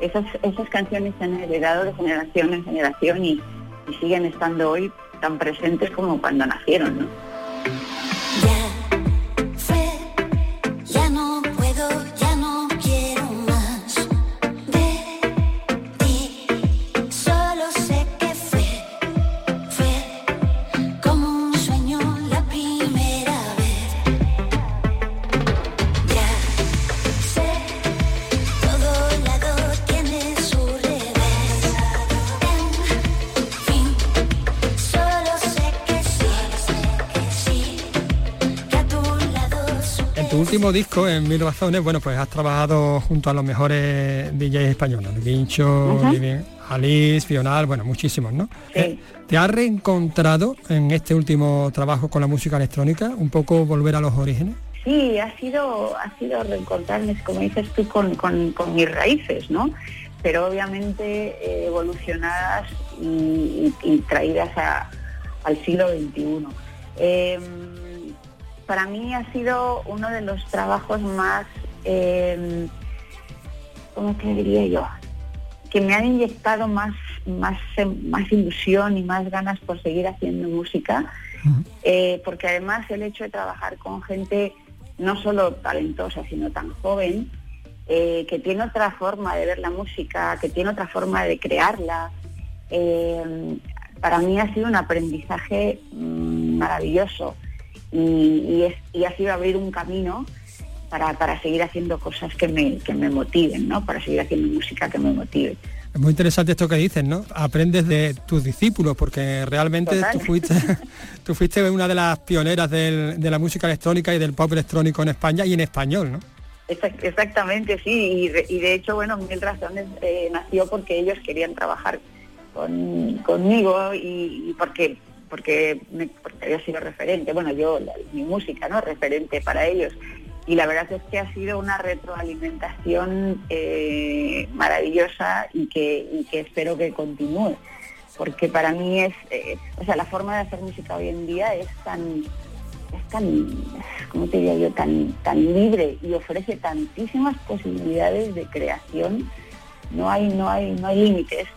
esas, esas canciones se han heredado de generación en generación y, y siguen estando hoy tan presentes como cuando nacieron, ¿no? Tu último disco, en Mil Razones, bueno, pues has trabajado junto a los mejores DJs españoles, Guincho, Alice, Fional, bueno, muchísimos, ¿no? Eh, ¿Te has reencontrado en este último trabajo con la música electrónica? Un poco volver a los orígenes. Sí, ha sido, ha sido reencontrarme, como dices tú, con, con- con mis raíces, ¿no? Pero obviamente eh, evolucionadas y, y- y traídas a- al siglo XXI. Eh, para mí ha sido uno de los trabajos más, eh, ¿cómo te diría yo? Que me han inyectado más, más, em, más ilusión y más ganas por seguir haciendo música eh, porque además el hecho de trabajar con gente no solo talentosa, sino tan joven, eh, que tiene otra forma de ver la música, que tiene otra forma de crearla, eh, para mí ha sido un aprendizaje mm, maravilloso y, y es- y ha sido abrir un camino para, para seguir haciendo cosas que me, que me motiven, ¿no? para seguir haciendo música que me motive. Es muy interesante esto que dices, ¿no? Aprendes de tus discípulos, porque realmente Total. tú fuiste, tú fuiste una de las pioneras del- de la música electrónica y del pop electrónico en España y en español, ¿no? Exact- Exactamente, sí, y, de- y de hecho, bueno, Mil Razones eh, nació porque ellos querían trabajar con- conmigo y, y porque porque, porque había sido referente, bueno, yo, mi música, ¿no? Referente para ellos. Y la verdad es que ha sido una retroalimentación eh, maravillosa y que, y que espero que continúe. Porque para mí es, eh, o sea, la forma de hacer música hoy en día es tan, es tan, ¿cómo te diría yo?, tan, tan libre y ofrece tantísimas posibilidades de creación. No hay, no hay, no hay límites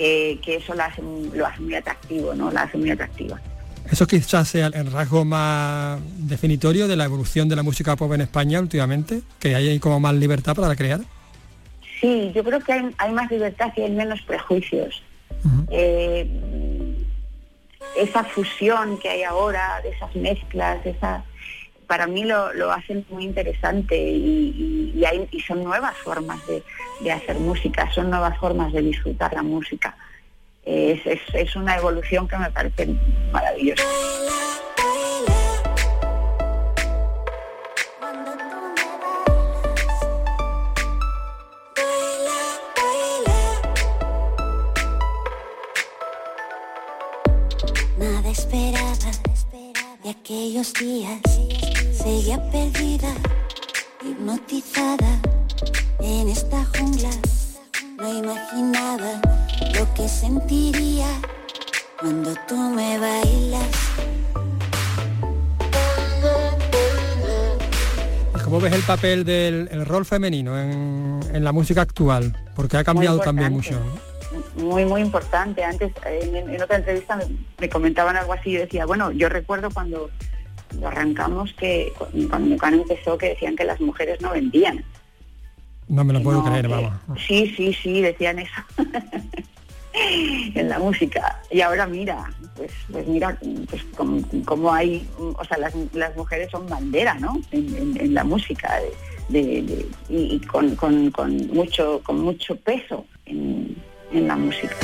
que, que eso lo hace, lo hace muy atractivo, ¿no? La hace muy atractiva. Eso quizás sea el rasgo más definitorio de la evolución de la música pop en España últimamente, que hay como más libertad para crear. Sí, yo creo que hay, hay más libertad y hay menos prejuicios. Eh, esa fusión que hay ahora, de esas mezclas, esa, para mí lo, lo hacen muy interesante y, hay, y son nuevas formas de, de hacer música, son nuevas formas de disfrutar la música. Es, es- es una evolución que me parece maravillosa. Nada esperaba de aquellos días. Seguía perdida, hipnotizada en esta jungla. No imaginaba lo que sentiría cuando tú me bailas. ¿Y cómo ves el papel del el rol femenino en, en la música actual? Porque ha cambiado también mucho. muy muy importante antes en, en otra entrevista me, me comentaban algo así yo decía bueno yo recuerdo cuando, cuando arrancamos que cu- cuando Mecano empezó que decían que las mujeres no vendían. No me lo puedo No, creer, vamos. sí sí sí decían eso. En la música. Y ahora mira pues pues mira pues como, como hay o sea las, las mujeres son bandera no en, en- en la música de, de- de- y, y con, con- con mucho con mucho peso en, en la música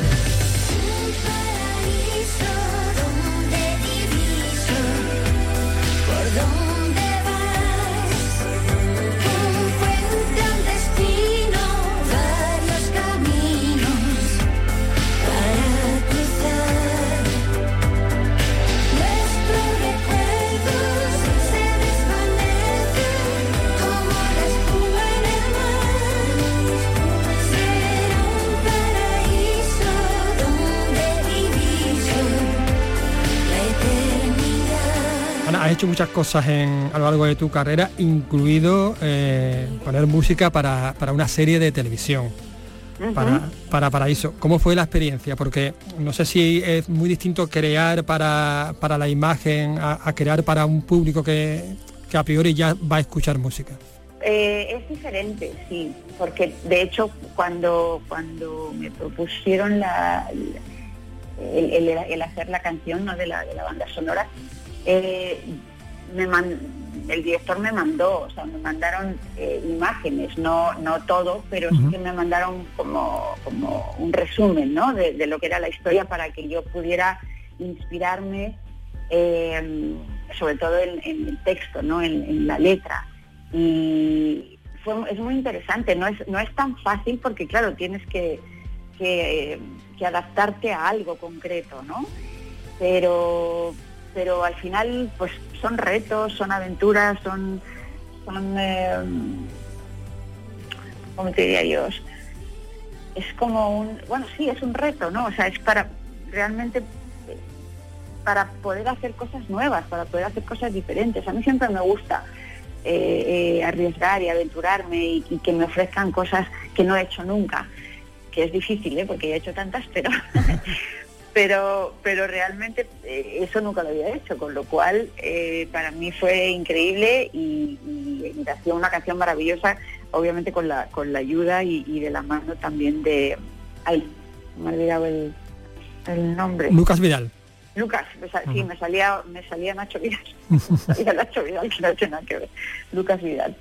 ¿Por hecho muchas cosas en, a lo largo de tu carrera, incluido eh, poner música para, para una serie de televisión para, para Paraíso. ¿Cómo fue la experiencia? Porque no sé si es muy distinto crear para, para la imagen a, crear para un público que, que, a priori ya va a escuchar música. Eh, es diferente, sí, porque de hecho cuando, cuando me propusieron la, el, hacer la canción ¿no? de, la, de la banda sonora, eh, me el director me mandó, o sea, me mandaron eh, imágenes, no, no todo, pero sí que me mandaron como, como un resumen ¿no? de, lo que era la historia para que yo pudiera inspirarme, eh, sobre todo en, el texto, ¿no? En, la letra. Y es muy interesante, no es, no es tan fácil porque, claro, tienes que, que, que adaptarte a algo concreto, ¿no? Pero, pero al final pues son retos, son aventuras, son, eh, ¿cómo te diría yo? Es como un, bueno, sí, es un reto, ¿no? O sea, es para realmente para poder hacer cosas nuevas, para poder hacer cosas diferentes. A mí siempre me gusta eh, eh, arriesgar y aventurarme y, que me ofrezcan cosas que no he hecho nunca, que es difícil, ¿eh? porque he hecho tantas, pero pero, pero realmente eh, eso nunca lo había hecho, con lo cual eh, para mí fue increíble y, y, ha una canción maravillosa, obviamente con la, con la ayuda y, de la mano también de... Ay, me he olvidado el, nombre. Lucas Vidal. Lucas, sí, me salía, me salía Nacho Vidal. salía Nacho Vidal, que no tiene nada que ver. Lucas Vidal.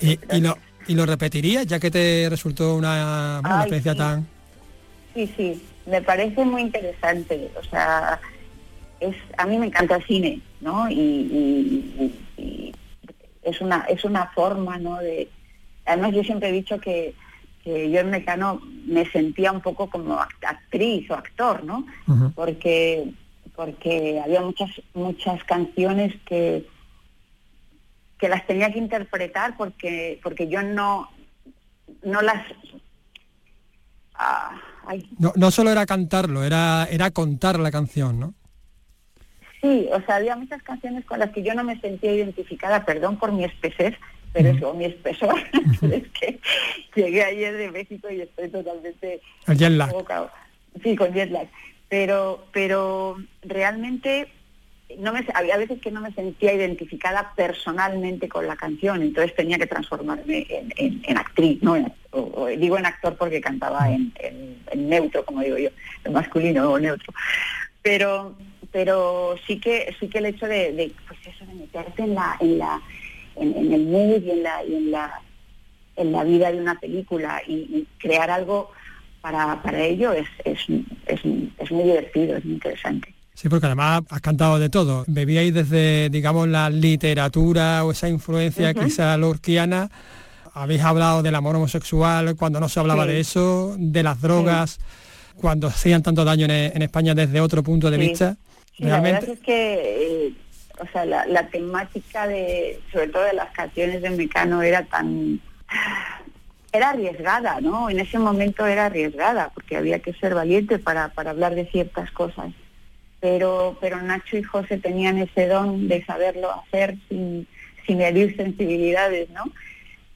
¿Y, y, lo, ¿Y lo repetirías, ya que te resultó una, experiencia tan...? Sí, sí, me parece muy interesante. O sea, es a mí me encanta el cine, ¿no? Y, es una es una forma, ¿no? De además yo siempre he dicho que, que yo en Mecano me sentía un poco como actriz o actor, ¿no? Porque porque había muchas muchas canciones que que las tenía que interpretar porque porque yo no no las ah, no, no solo era cantarlo, era, era contar la canción, ¿no? Sí, o sea, había muchas canciones con las que yo no me sentía identificada, perdón por mi espesez, pero eso, mi espesor, es que llegué ayer de México y estoy totalmente... El jet lag. Sí, con jet lag. Pero, pero realmente no me, había veces que no me sentía identificada personalmente con la canción, entonces tenía que transformarme en, actriz, ¿no? o, digo en actor porque cantaba en, neutro, como digo yo, en masculino o neutro. Pero, pero sí que sí que el hecho de, pues eso, de meterte en la, en la, en, el mood y en la, y en la en la vida de una película y, crear algo para, para ello es, es, es, es muy divertido, es muy interesante. Sí, porque además has cantado de todo. Bebíais desde, digamos, la literatura o esa influencia quizá lorquiana. Habéis hablado del amor homosexual cuando no se hablaba de eso, de las drogas, cuando hacían tanto daño en, España desde otro punto de vista. Realmente... La verdad es que, eh, o sea, la, temática de, sobre todo de las canciones de Mecano era tan era arriesgada, ¿no? En ese momento era arriesgada, porque había que ser valiente para, para hablar de ciertas cosas pero, pero Nacho y José tenían ese don de saberlo hacer sin, sin herir sensibilidades, ¿no?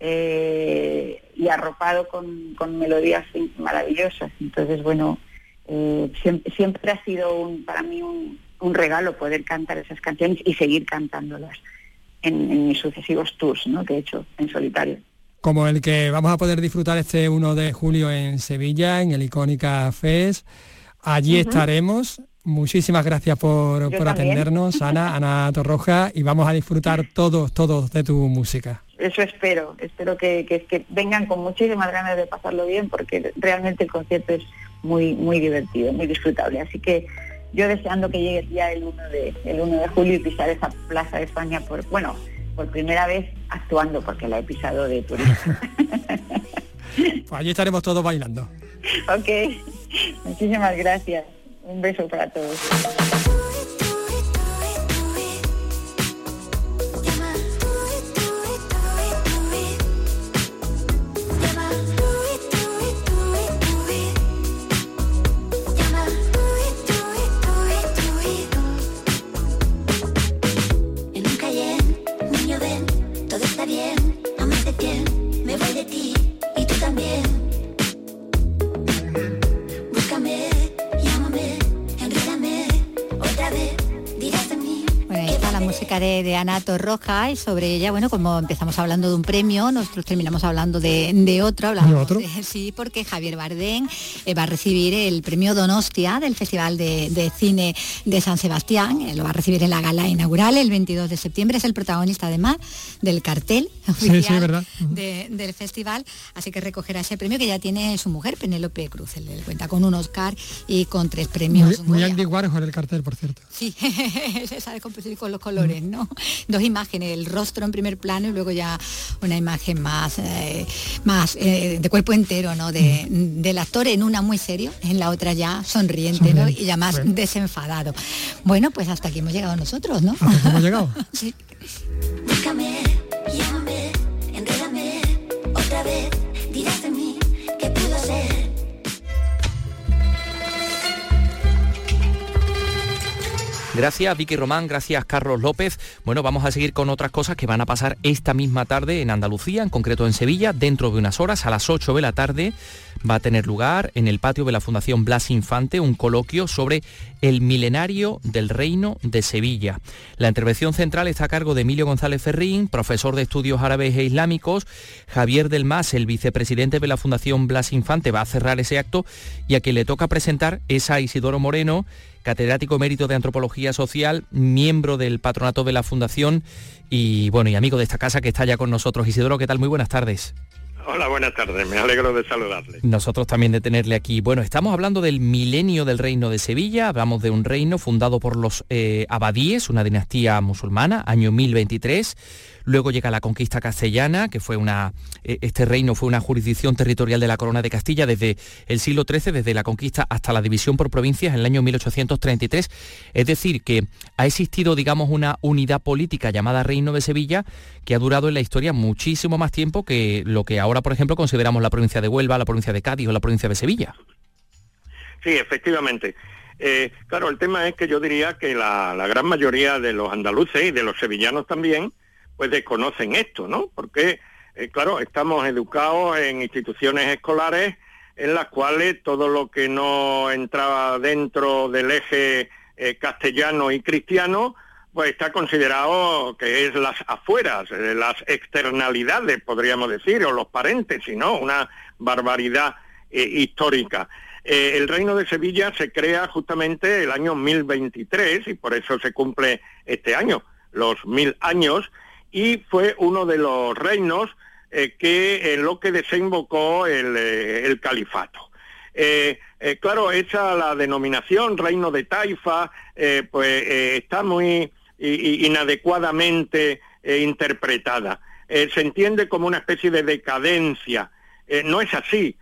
Eh, y arropado con, con, melodías maravillosas. Entonces, bueno, eh, siempre, ha sido un, para mí un, un, regalo poder cantar esas canciones y seguir cantándolas en, en, mis sucesivos tours, ¿no? Que he hecho en solitario. Como el que vamos a poder disfrutar este 1 de julio en Sevilla, en el Icónica Fest. Allí estaremos Muchísimas gracias por, atendernos, Ana, Ana Torroja, y vamos a disfrutar todos, todos de tu música. Eso espero, espero que, que, vengan con muchísimas ganas de pasarlo bien, porque realmente el concierto es muy, muy divertido, muy disfrutable. Así que yo deseando que llegue ya el 1 de, el 1 de julio y pisar esa Plaza de España por, bueno, por primera vez actuando, porque la he pisado de turista. pues allí estaremos todos bailando. ok, muchísimas gracias. Un beso para todos. De, de Ana Torroja y sobre ella, bueno, como empezamos hablando de un premio, nosotros terminamos hablando de, de otro, hablamos ¿De otro? sí, porque Javier Bardem eh, va a recibir el premio Donostia del Festival de, de Cine de San Sebastián, eh, lo va a recibir en la gala inaugural el 22 de septiembre, es el protagonista además del cartel Sí, sí, oficial del festival, así que recogerá ese premio que ya tiene su mujer, Penélope Cruz, él, él cuenta con un Oscar y con tres premios. Muy, muy Andy Warhol el cartel, por cierto. Sí, se sabe competir con los colores, ¿no? Dos imágenes, el rostro en primer plano y luego ya una imagen más, eh, más eh, de cuerpo entero, ¿no? De, del actor en una muy serio, en la otra ya sonriente, Y ya más bueno. desenfadado. Bueno, pues hasta aquí hemos llegado nosotros, ¿no? Hasta aquí hemos llegado. sí. Búscame, llámame, enrédame otra vez. Dirás de mí Gracias Vicky Román, gracias Carlos López. Bueno, vamos a seguir con otras cosas que van a pasar esta misma tarde en Andalucía, en concreto en Sevilla, dentro de unas horas, a las 8 de la tarde, va a tener lugar en el patio de la Fundación Blas Infante un coloquio sobre el milenario del Reino de Sevilla. La intervención central está a cargo de Emilio González Ferrín, profesor de estudios árabes e islámicos. Javier del Mas, el vicepresidente de la Fundación Blas Infante, va a cerrar ese acto y a quien le toca presentar es a Isidoro Moreno, catedrático emérito de Antropología Social, miembro del patronato de la Fundación y bueno, y amigo de esta casa que está ya con nosotros. Isidoro, ¿qué tal? Muy buenas tardes. Hola, buenas tardes. Me alegro de saludarle. Nosotros también de tenerle aquí. Bueno, estamos hablando del milenio del reino de Sevilla, hablamos de un reino fundado por los eh, abadíes, una dinastía musulmana, año 1023. Luego llega la conquista castellana, que fue una, eh, este reino fue una jurisdicción territorial de la corona de Castilla desde el siglo XIII, desde la conquista hasta la división por provincias en el año 1833. Es decir, que ha existido, digamos, una unidad política llamada Reino de Sevilla que ha durado en la historia muchísimo más tiempo que lo que ahora, por ejemplo, consideramos la provincia de Huelva, la provincia de Cádiz o la provincia de Sevilla. Sí, efectivamente. Eh, claro, el tema es que yo diría que la gran mayoría de los andaluces y de los sevillanos también, pues desconocen esto, ¿no? Porque, eh, claro, estamos educados en instituciones escolares en las cuales todo lo que no entraba dentro del eje eh, castellano y cristiano, pues está considerado que es las afueras, eh, las externalidades, podríamos decir, o los paréntesis, ¿no? Una barbaridad histórica. El Reino de Sevilla se crea justamente el año 1023 y por eso se cumple este año, los mil años, y fue uno de los reinos eh, que en lo que desembocó el, eh, califato. Eh, eh, claro, esa la denominación reino de Taifa, eh, pues eh, está muy inadecuadamente eh, interpretada. Eh, se entiende como una especie de decadencia. Eh, no es así.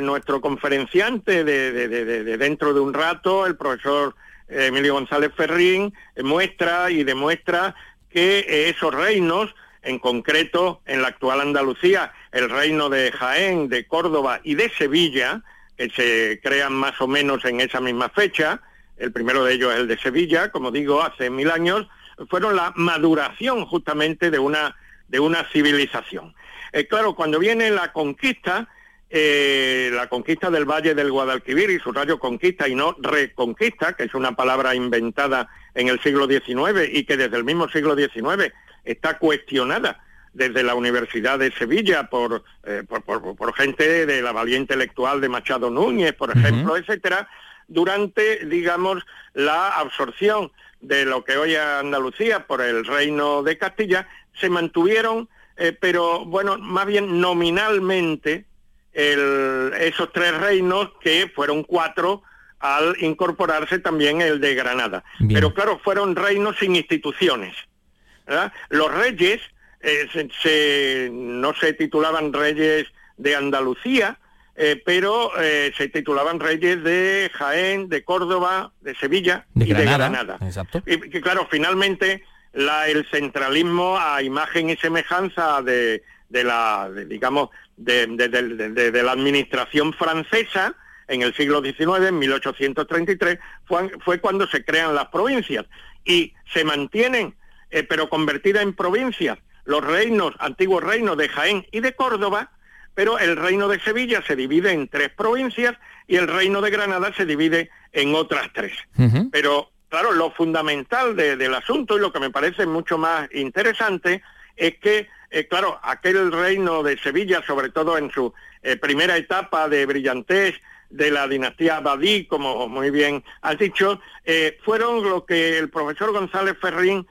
Nuestro conferenciante de, de- de- de- de dentro de un rato, el profesor eh, Emilio González Ferrín, eh, muestra y demuestra que esos reinos, en concreto en la actual Andalucía, el reino de Jaén, de Córdoba y de Sevilla, que se crean más o menos en esa misma fecha, el primero de ellos es el de Sevilla, como digo, hace mil años, fueron la maduración justamente de una, de una civilización. Eh, claro, cuando viene la conquista, eh, la conquista del Valle del Guadalquivir y su rayo conquista y no reconquista, que es una palabra inventada en el siglo XIX y que desde el mismo siglo XIX está cuestionada desde la Universidad de Sevilla por, eh, por, por- por gente de la valía intelectual de Machado Núñez, por ejemplo, etcétera, durante, digamos, la absorción de lo que hoy es Andalucía por el Reino de Castilla, se mantuvieron, eh, pero bueno, más bien nominalmente, el- esos tres reinos que fueron cuatro al incorporarse también el de Granada. Pero claro, fueron reinos sin instituciones. ¿verdad? Los reyes eh, se- se- no se titulaban reyes de Andalucía, eh, pero eh, se titulaban reyes de Jaén, de Córdoba, de Sevilla De y Granada, de Granada. exacto. Y que claro, finalmente la- el centralismo a imagen y semejanza de, de la, de, digamos, de, de- de- de- de la administración francesa en el siglo XIX, en 1833, fue, fue cuando se crean las provincias y se mantienen, eh, pero convertidas en provincias, los reinos, antiguos reinos de Jaén y de Córdoba, pero el reino de Sevilla se divide en tres provincias y el reino de Granada se divide en otras tres. Pero claro, lo fundamental del asunto y lo que me parece mucho más interesante es que, eh, claro, aquel reino de Sevilla, sobre todo en su eh, primera etapa de brillantez, de la dinastía Badí, como muy bien has dicho, eh, fueron lo que el profesor González Ferrín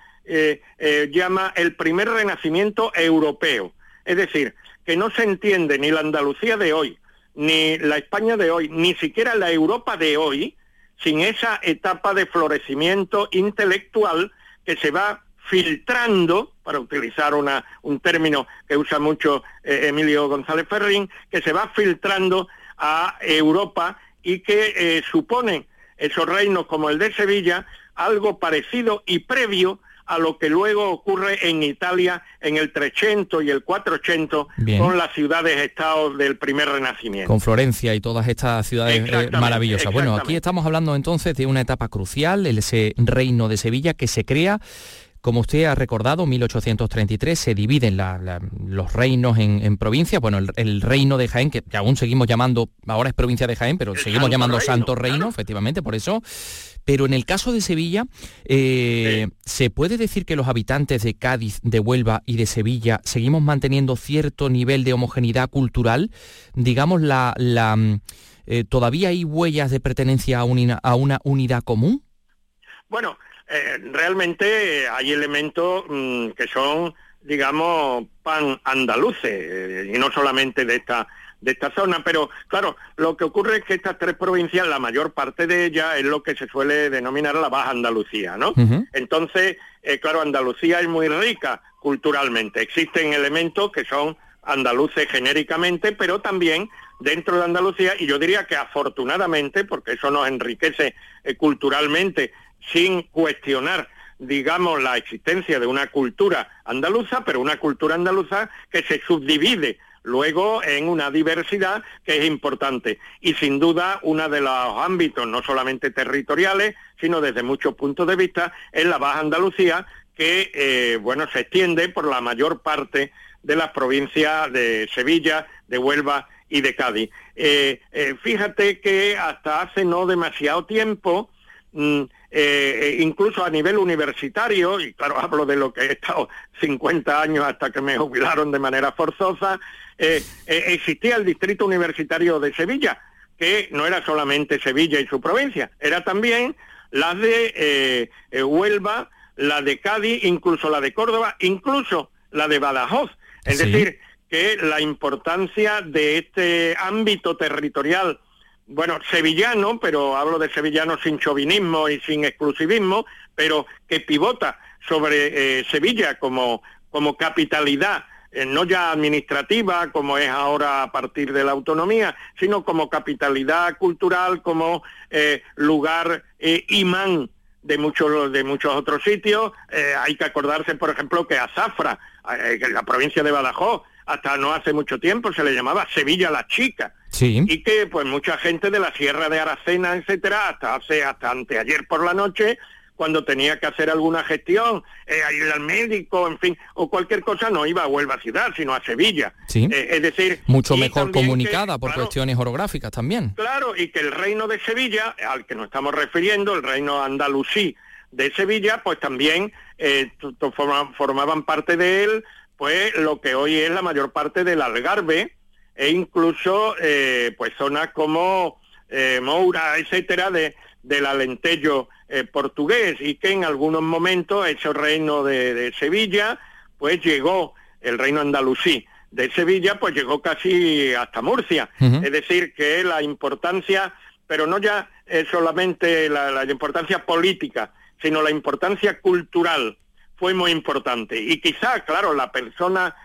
llama el primer renacimiento europeo. Es decir, que no se entiende ni la Andalucía de hoy, ni la España de hoy, ni siquiera la Europa de hoy, sin esa etapa de florecimiento intelectual que se va filtrando, para utilizar una, un término que usa mucho eh, Emilio González Ferrín, que se va filtrando a Europa y que eh, supone esos reinos como el de Sevilla algo parecido y previo a lo que luego ocurre en Italia en el 300 y el 400 con las ciudades-estados del primer renacimiento. Con Florencia y todas estas ciudades eh, maravillosas. Bueno, aquí estamos hablando entonces de una etapa crucial, ese reino de Sevilla que se crea como usted ha recordado, 1833 se dividen los reinos en, provincias. Bueno, el, reino de Jaén, que, aún seguimos llamando, ahora es provincia de Jaén, pero seguimos llamando Santo Reino, efectivamente, por eso. Pero en el caso de Sevilla, eh, ¿se puede decir que los habitantes de Cádiz, de Huelva y de Sevilla seguimos manteniendo cierto nivel de homogeneidad cultural? Digamos, la, mm, eh, ¿todavía hay huellas de pertenencia a una, unidad común? Bueno, eh, realmente hay elementos mm, que son, digamos, pan andaluces, y no solamente de esta de esta zona, pero claro, lo que ocurre es que estas tres provincias, la mayor parte de ellas es lo que se suele denominar la Baja Andalucía, ¿no? Entonces, eh, claro, Andalucía es muy rica culturalmente, existen elementos que son andaluces genéricamente, pero también dentro de Andalucía, y yo diría que afortunadamente, porque eso nos enriquece eh, culturalmente sin cuestionar digamos, la existencia de una cultura andaluza, pero una cultura andaluza que se subdivide luego en una diversidad que es importante y sin duda uno de los ámbitos no solamente territoriales sino desde muchos puntos de vista es la Baja Andalucía que eh, bueno se extiende por la mayor parte de las provincias de Sevilla, de Huelva y de Cádiz. Eh, eh, fíjate que hasta hace no demasiado tiempo mm, incluso a nivel universitario, y claro, hablo de lo que he estado 50 años hasta que me jubilaron de manera forzosa, eh, eh, existía el Distrito Universitario de Sevilla, que no era solamente Sevilla y su provincia, era también la de eh, Huelva, la de Cádiz, incluso la de Córdoba, incluso la de Badajoz. Es decir, que la importancia de este ámbito territorial, bueno, sevillano, pero hablo de sevillano sin chauvinismo y sin exclusivismo, pero que pivota sobre Sevilla como, como capitalidad eh, no ya administrativa, como es ahora a partir de la autonomía, sino como capitalidad cultural, como eh, lugar eh, imán de muchos de muchos otros sitios. hay que acordarse, por ejemplo, que a Zafra, en la provincia de Badajoz, hasta no hace mucho tiempo se le llamaba Sevilla la Chica. Y que pues mucha gente de la Sierra de Aracena, etcétera, hasta hace hasta anteayer por la noche cuando tenía que hacer alguna gestión, eh, ir al médico, en fin, o cualquier cosa, no iba a Huelva ciudad, sino a Sevilla. Sí. Eh, es decir... Mucho mejor comunicada por cuestiones orográficas también. Claro, y que el reino de Sevilla, al que nos estamos refiriendo, el reino andalusí de Sevilla, pues también eh, formaban, parte de él, pues lo que hoy es la mayor parte del Algarve, e incluso eh, pues zonas como Moura, etcétera, de, del Alentejo eh, portugués y que en algunos momentos ese reino de, Sevilla pues llegó, el reino andalusí de Sevilla pues llegó casi hasta Murcia. Es decir, que la importancia, pero no ya es solamente la, importancia política, sino la importancia cultural fue muy importante. Y quizá, claro, la persona,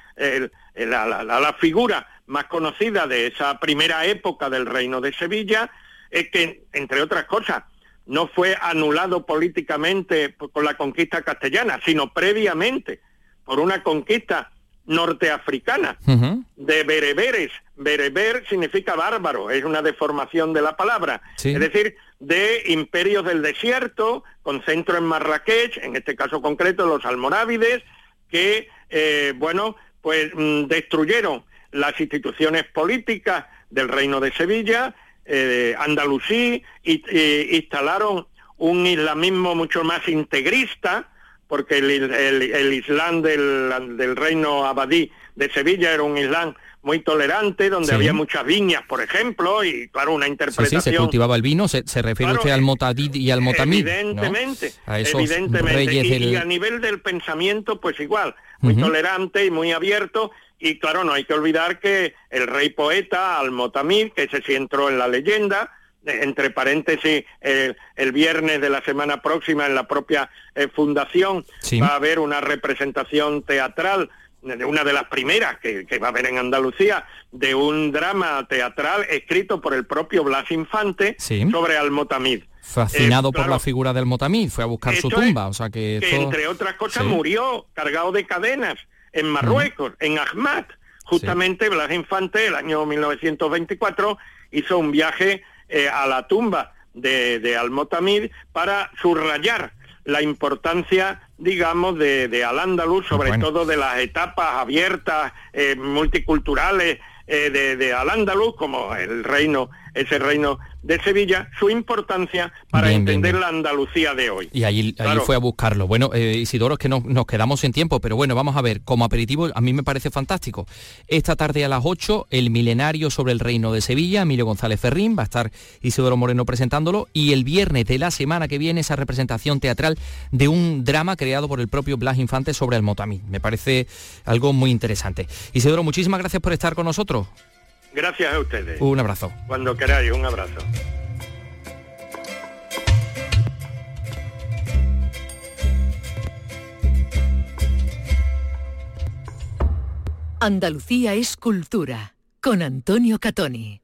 la, la, figura más conocida de esa primera época del reino de Sevilla es que, entre otras cosas, no fue anulado políticamente con la conquista castellana, sino previamente por una conquista norteafricana de bereberes. Bereber significa bárbaro, es una deformación de la palabra. Es decir, de imperios del desierto, con centro en Marrakech, en este caso concreto los almorávides, que, eh, bueno, pues mm, destruyeron las instituciones políticas del reino de Sevilla, eh, Andalusí y, instalaron un islamismo mucho más integrista, porque el, Islam del, del, reino abadí de Sevilla era un Islam muy tolerante, donde había muchas viñas, por ejemplo, y claro, una interpretación... Sí, se cultivaba el vino, se, refiere usted al eh, motadid y al motamid, Evidentemente, evidentemente. y, a nivel del pensamiento, pues igual, muy tolerante y muy abierto, y claro, no hay que olvidar que el rey poeta, al-Motamid, que ese sí entró en la leyenda, entre paréntesis, el viernes de la semana próxima en la propia eh, fundación va a haber una representación teatral de una de las primeras que, va a haber en Andalucía, de un drama teatral escrito por el propio Blas Infante sobre Almotamid. Fascinado eh, por la figura del Motamid, fue a buscar su tumba, o sea que... entre otras cosas murió cargado de cadenas en Marruecos, en Ahmad. Justamente Blas Infante, el año 1924, hizo un viaje eh, a la tumba de, de Al-Motamid para subrayar la importancia, digamos, de, Al-Ándalus, sobre todo de las etapas abiertas, eh, multiculturales eh, de, de Al-Ándalus, como el reino, ese reino de Sevilla, su importancia para entender la Andalucía de hoy. Y allí, fue a buscarlo. Bueno, eh, Isidoro, es que no, nos quedamos sin tiempo, pero bueno, vamos a ver, como aperitivo a mí me parece fantástico. Esta tarde a las 8, el milenario sobre el reino de Sevilla, Emilio González Ferrín, va a estar Isidoro Moreno presentándolo, y el viernes de la semana que viene esa representación teatral de un drama creado por el propio Blas Infante sobre el Motamí. Me parece algo muy interesante. Isidoro, muchísimas gracias por estar con nosotros. Gracias a ustedes. Un abrazo. Cuando queráis, un abrazo. Andalucía es cultura, con Antonio Catoni.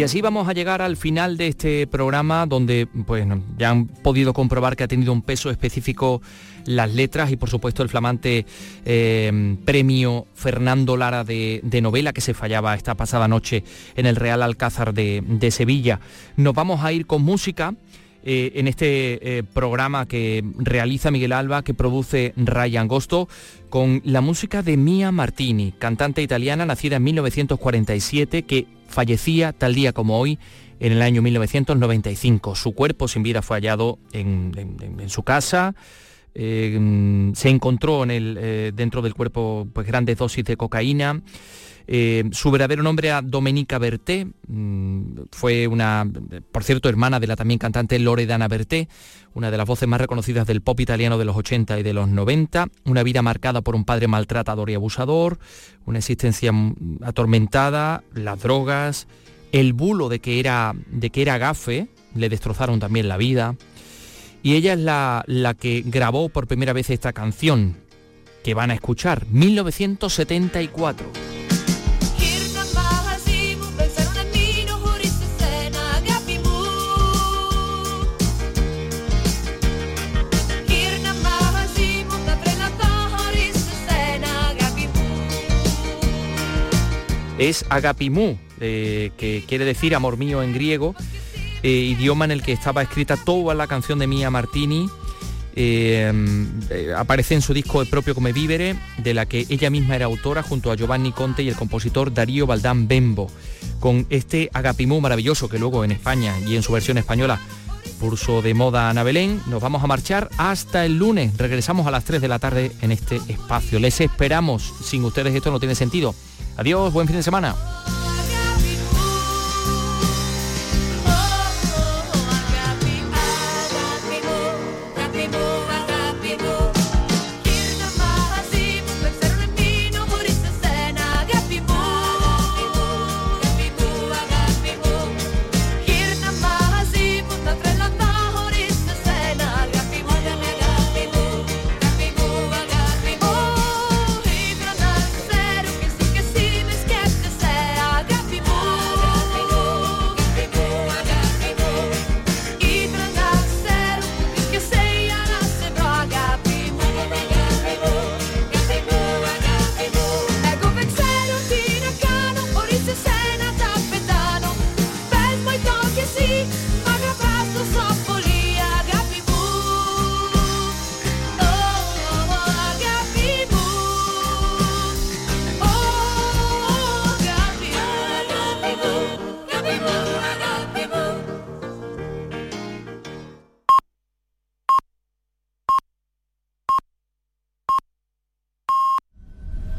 Y así vamos a llegar al final de este programa donde pues, ya han podido comprobar que ha tenido un peso específico las letras y por supuesto el flamante eh, premio Fernando Lara de, novela que se fallaba esta pasada noche en el Real Alcázar de, Sevilla. Nos vamos a ir con música. Eh, en este eh, programa que realiza Miguel Alba, que produce Ray Angosto, con la música de Mia Martini, cantante italiana nacida en 1947, que fallecía tal día como hoy en el año 1995. Su cuerpo sin vida fue hallado en su casa. Eh, se encontró en el, eh, dentro del cuerpo pues, grandes dosis de cocaína. Eh, su verdadero nombre era Domenica Berté, mm, fue una, por cierto, hermana de la también cantante Loredana Berté, una de las voces más reconocidas del pop italiano de los 80 y de los 90, una vida marcada por un padre maltratador y abusador, una existencia atormentada, las drogas, el bulo de que era, de que era gafe, le destrozaron también la vida, y ella es la, la que grabó por primera vez esta canción que van a escuchar, 1974. es Agapimú, eh, que quiere decir amor mío en griego, eh, idioma en el que estaba escrita toda la canción de Mia Martini. Eh, eh, aparece en su disco El propio Come Vivere, de la que ella misma era autora junto a Giovanni Conte y el compositor Darío Valdán Bembo, con este Agapimú maravilloso que luego en España y en su versión española puso de moda Ana Belén. Nos vamos a marchar hasta el lunes. Regresamos a las 3 de la tarde en este espacio. Les esperamos. Sin ustedes esto no tiene sentido. Adiós, buen fin de semana.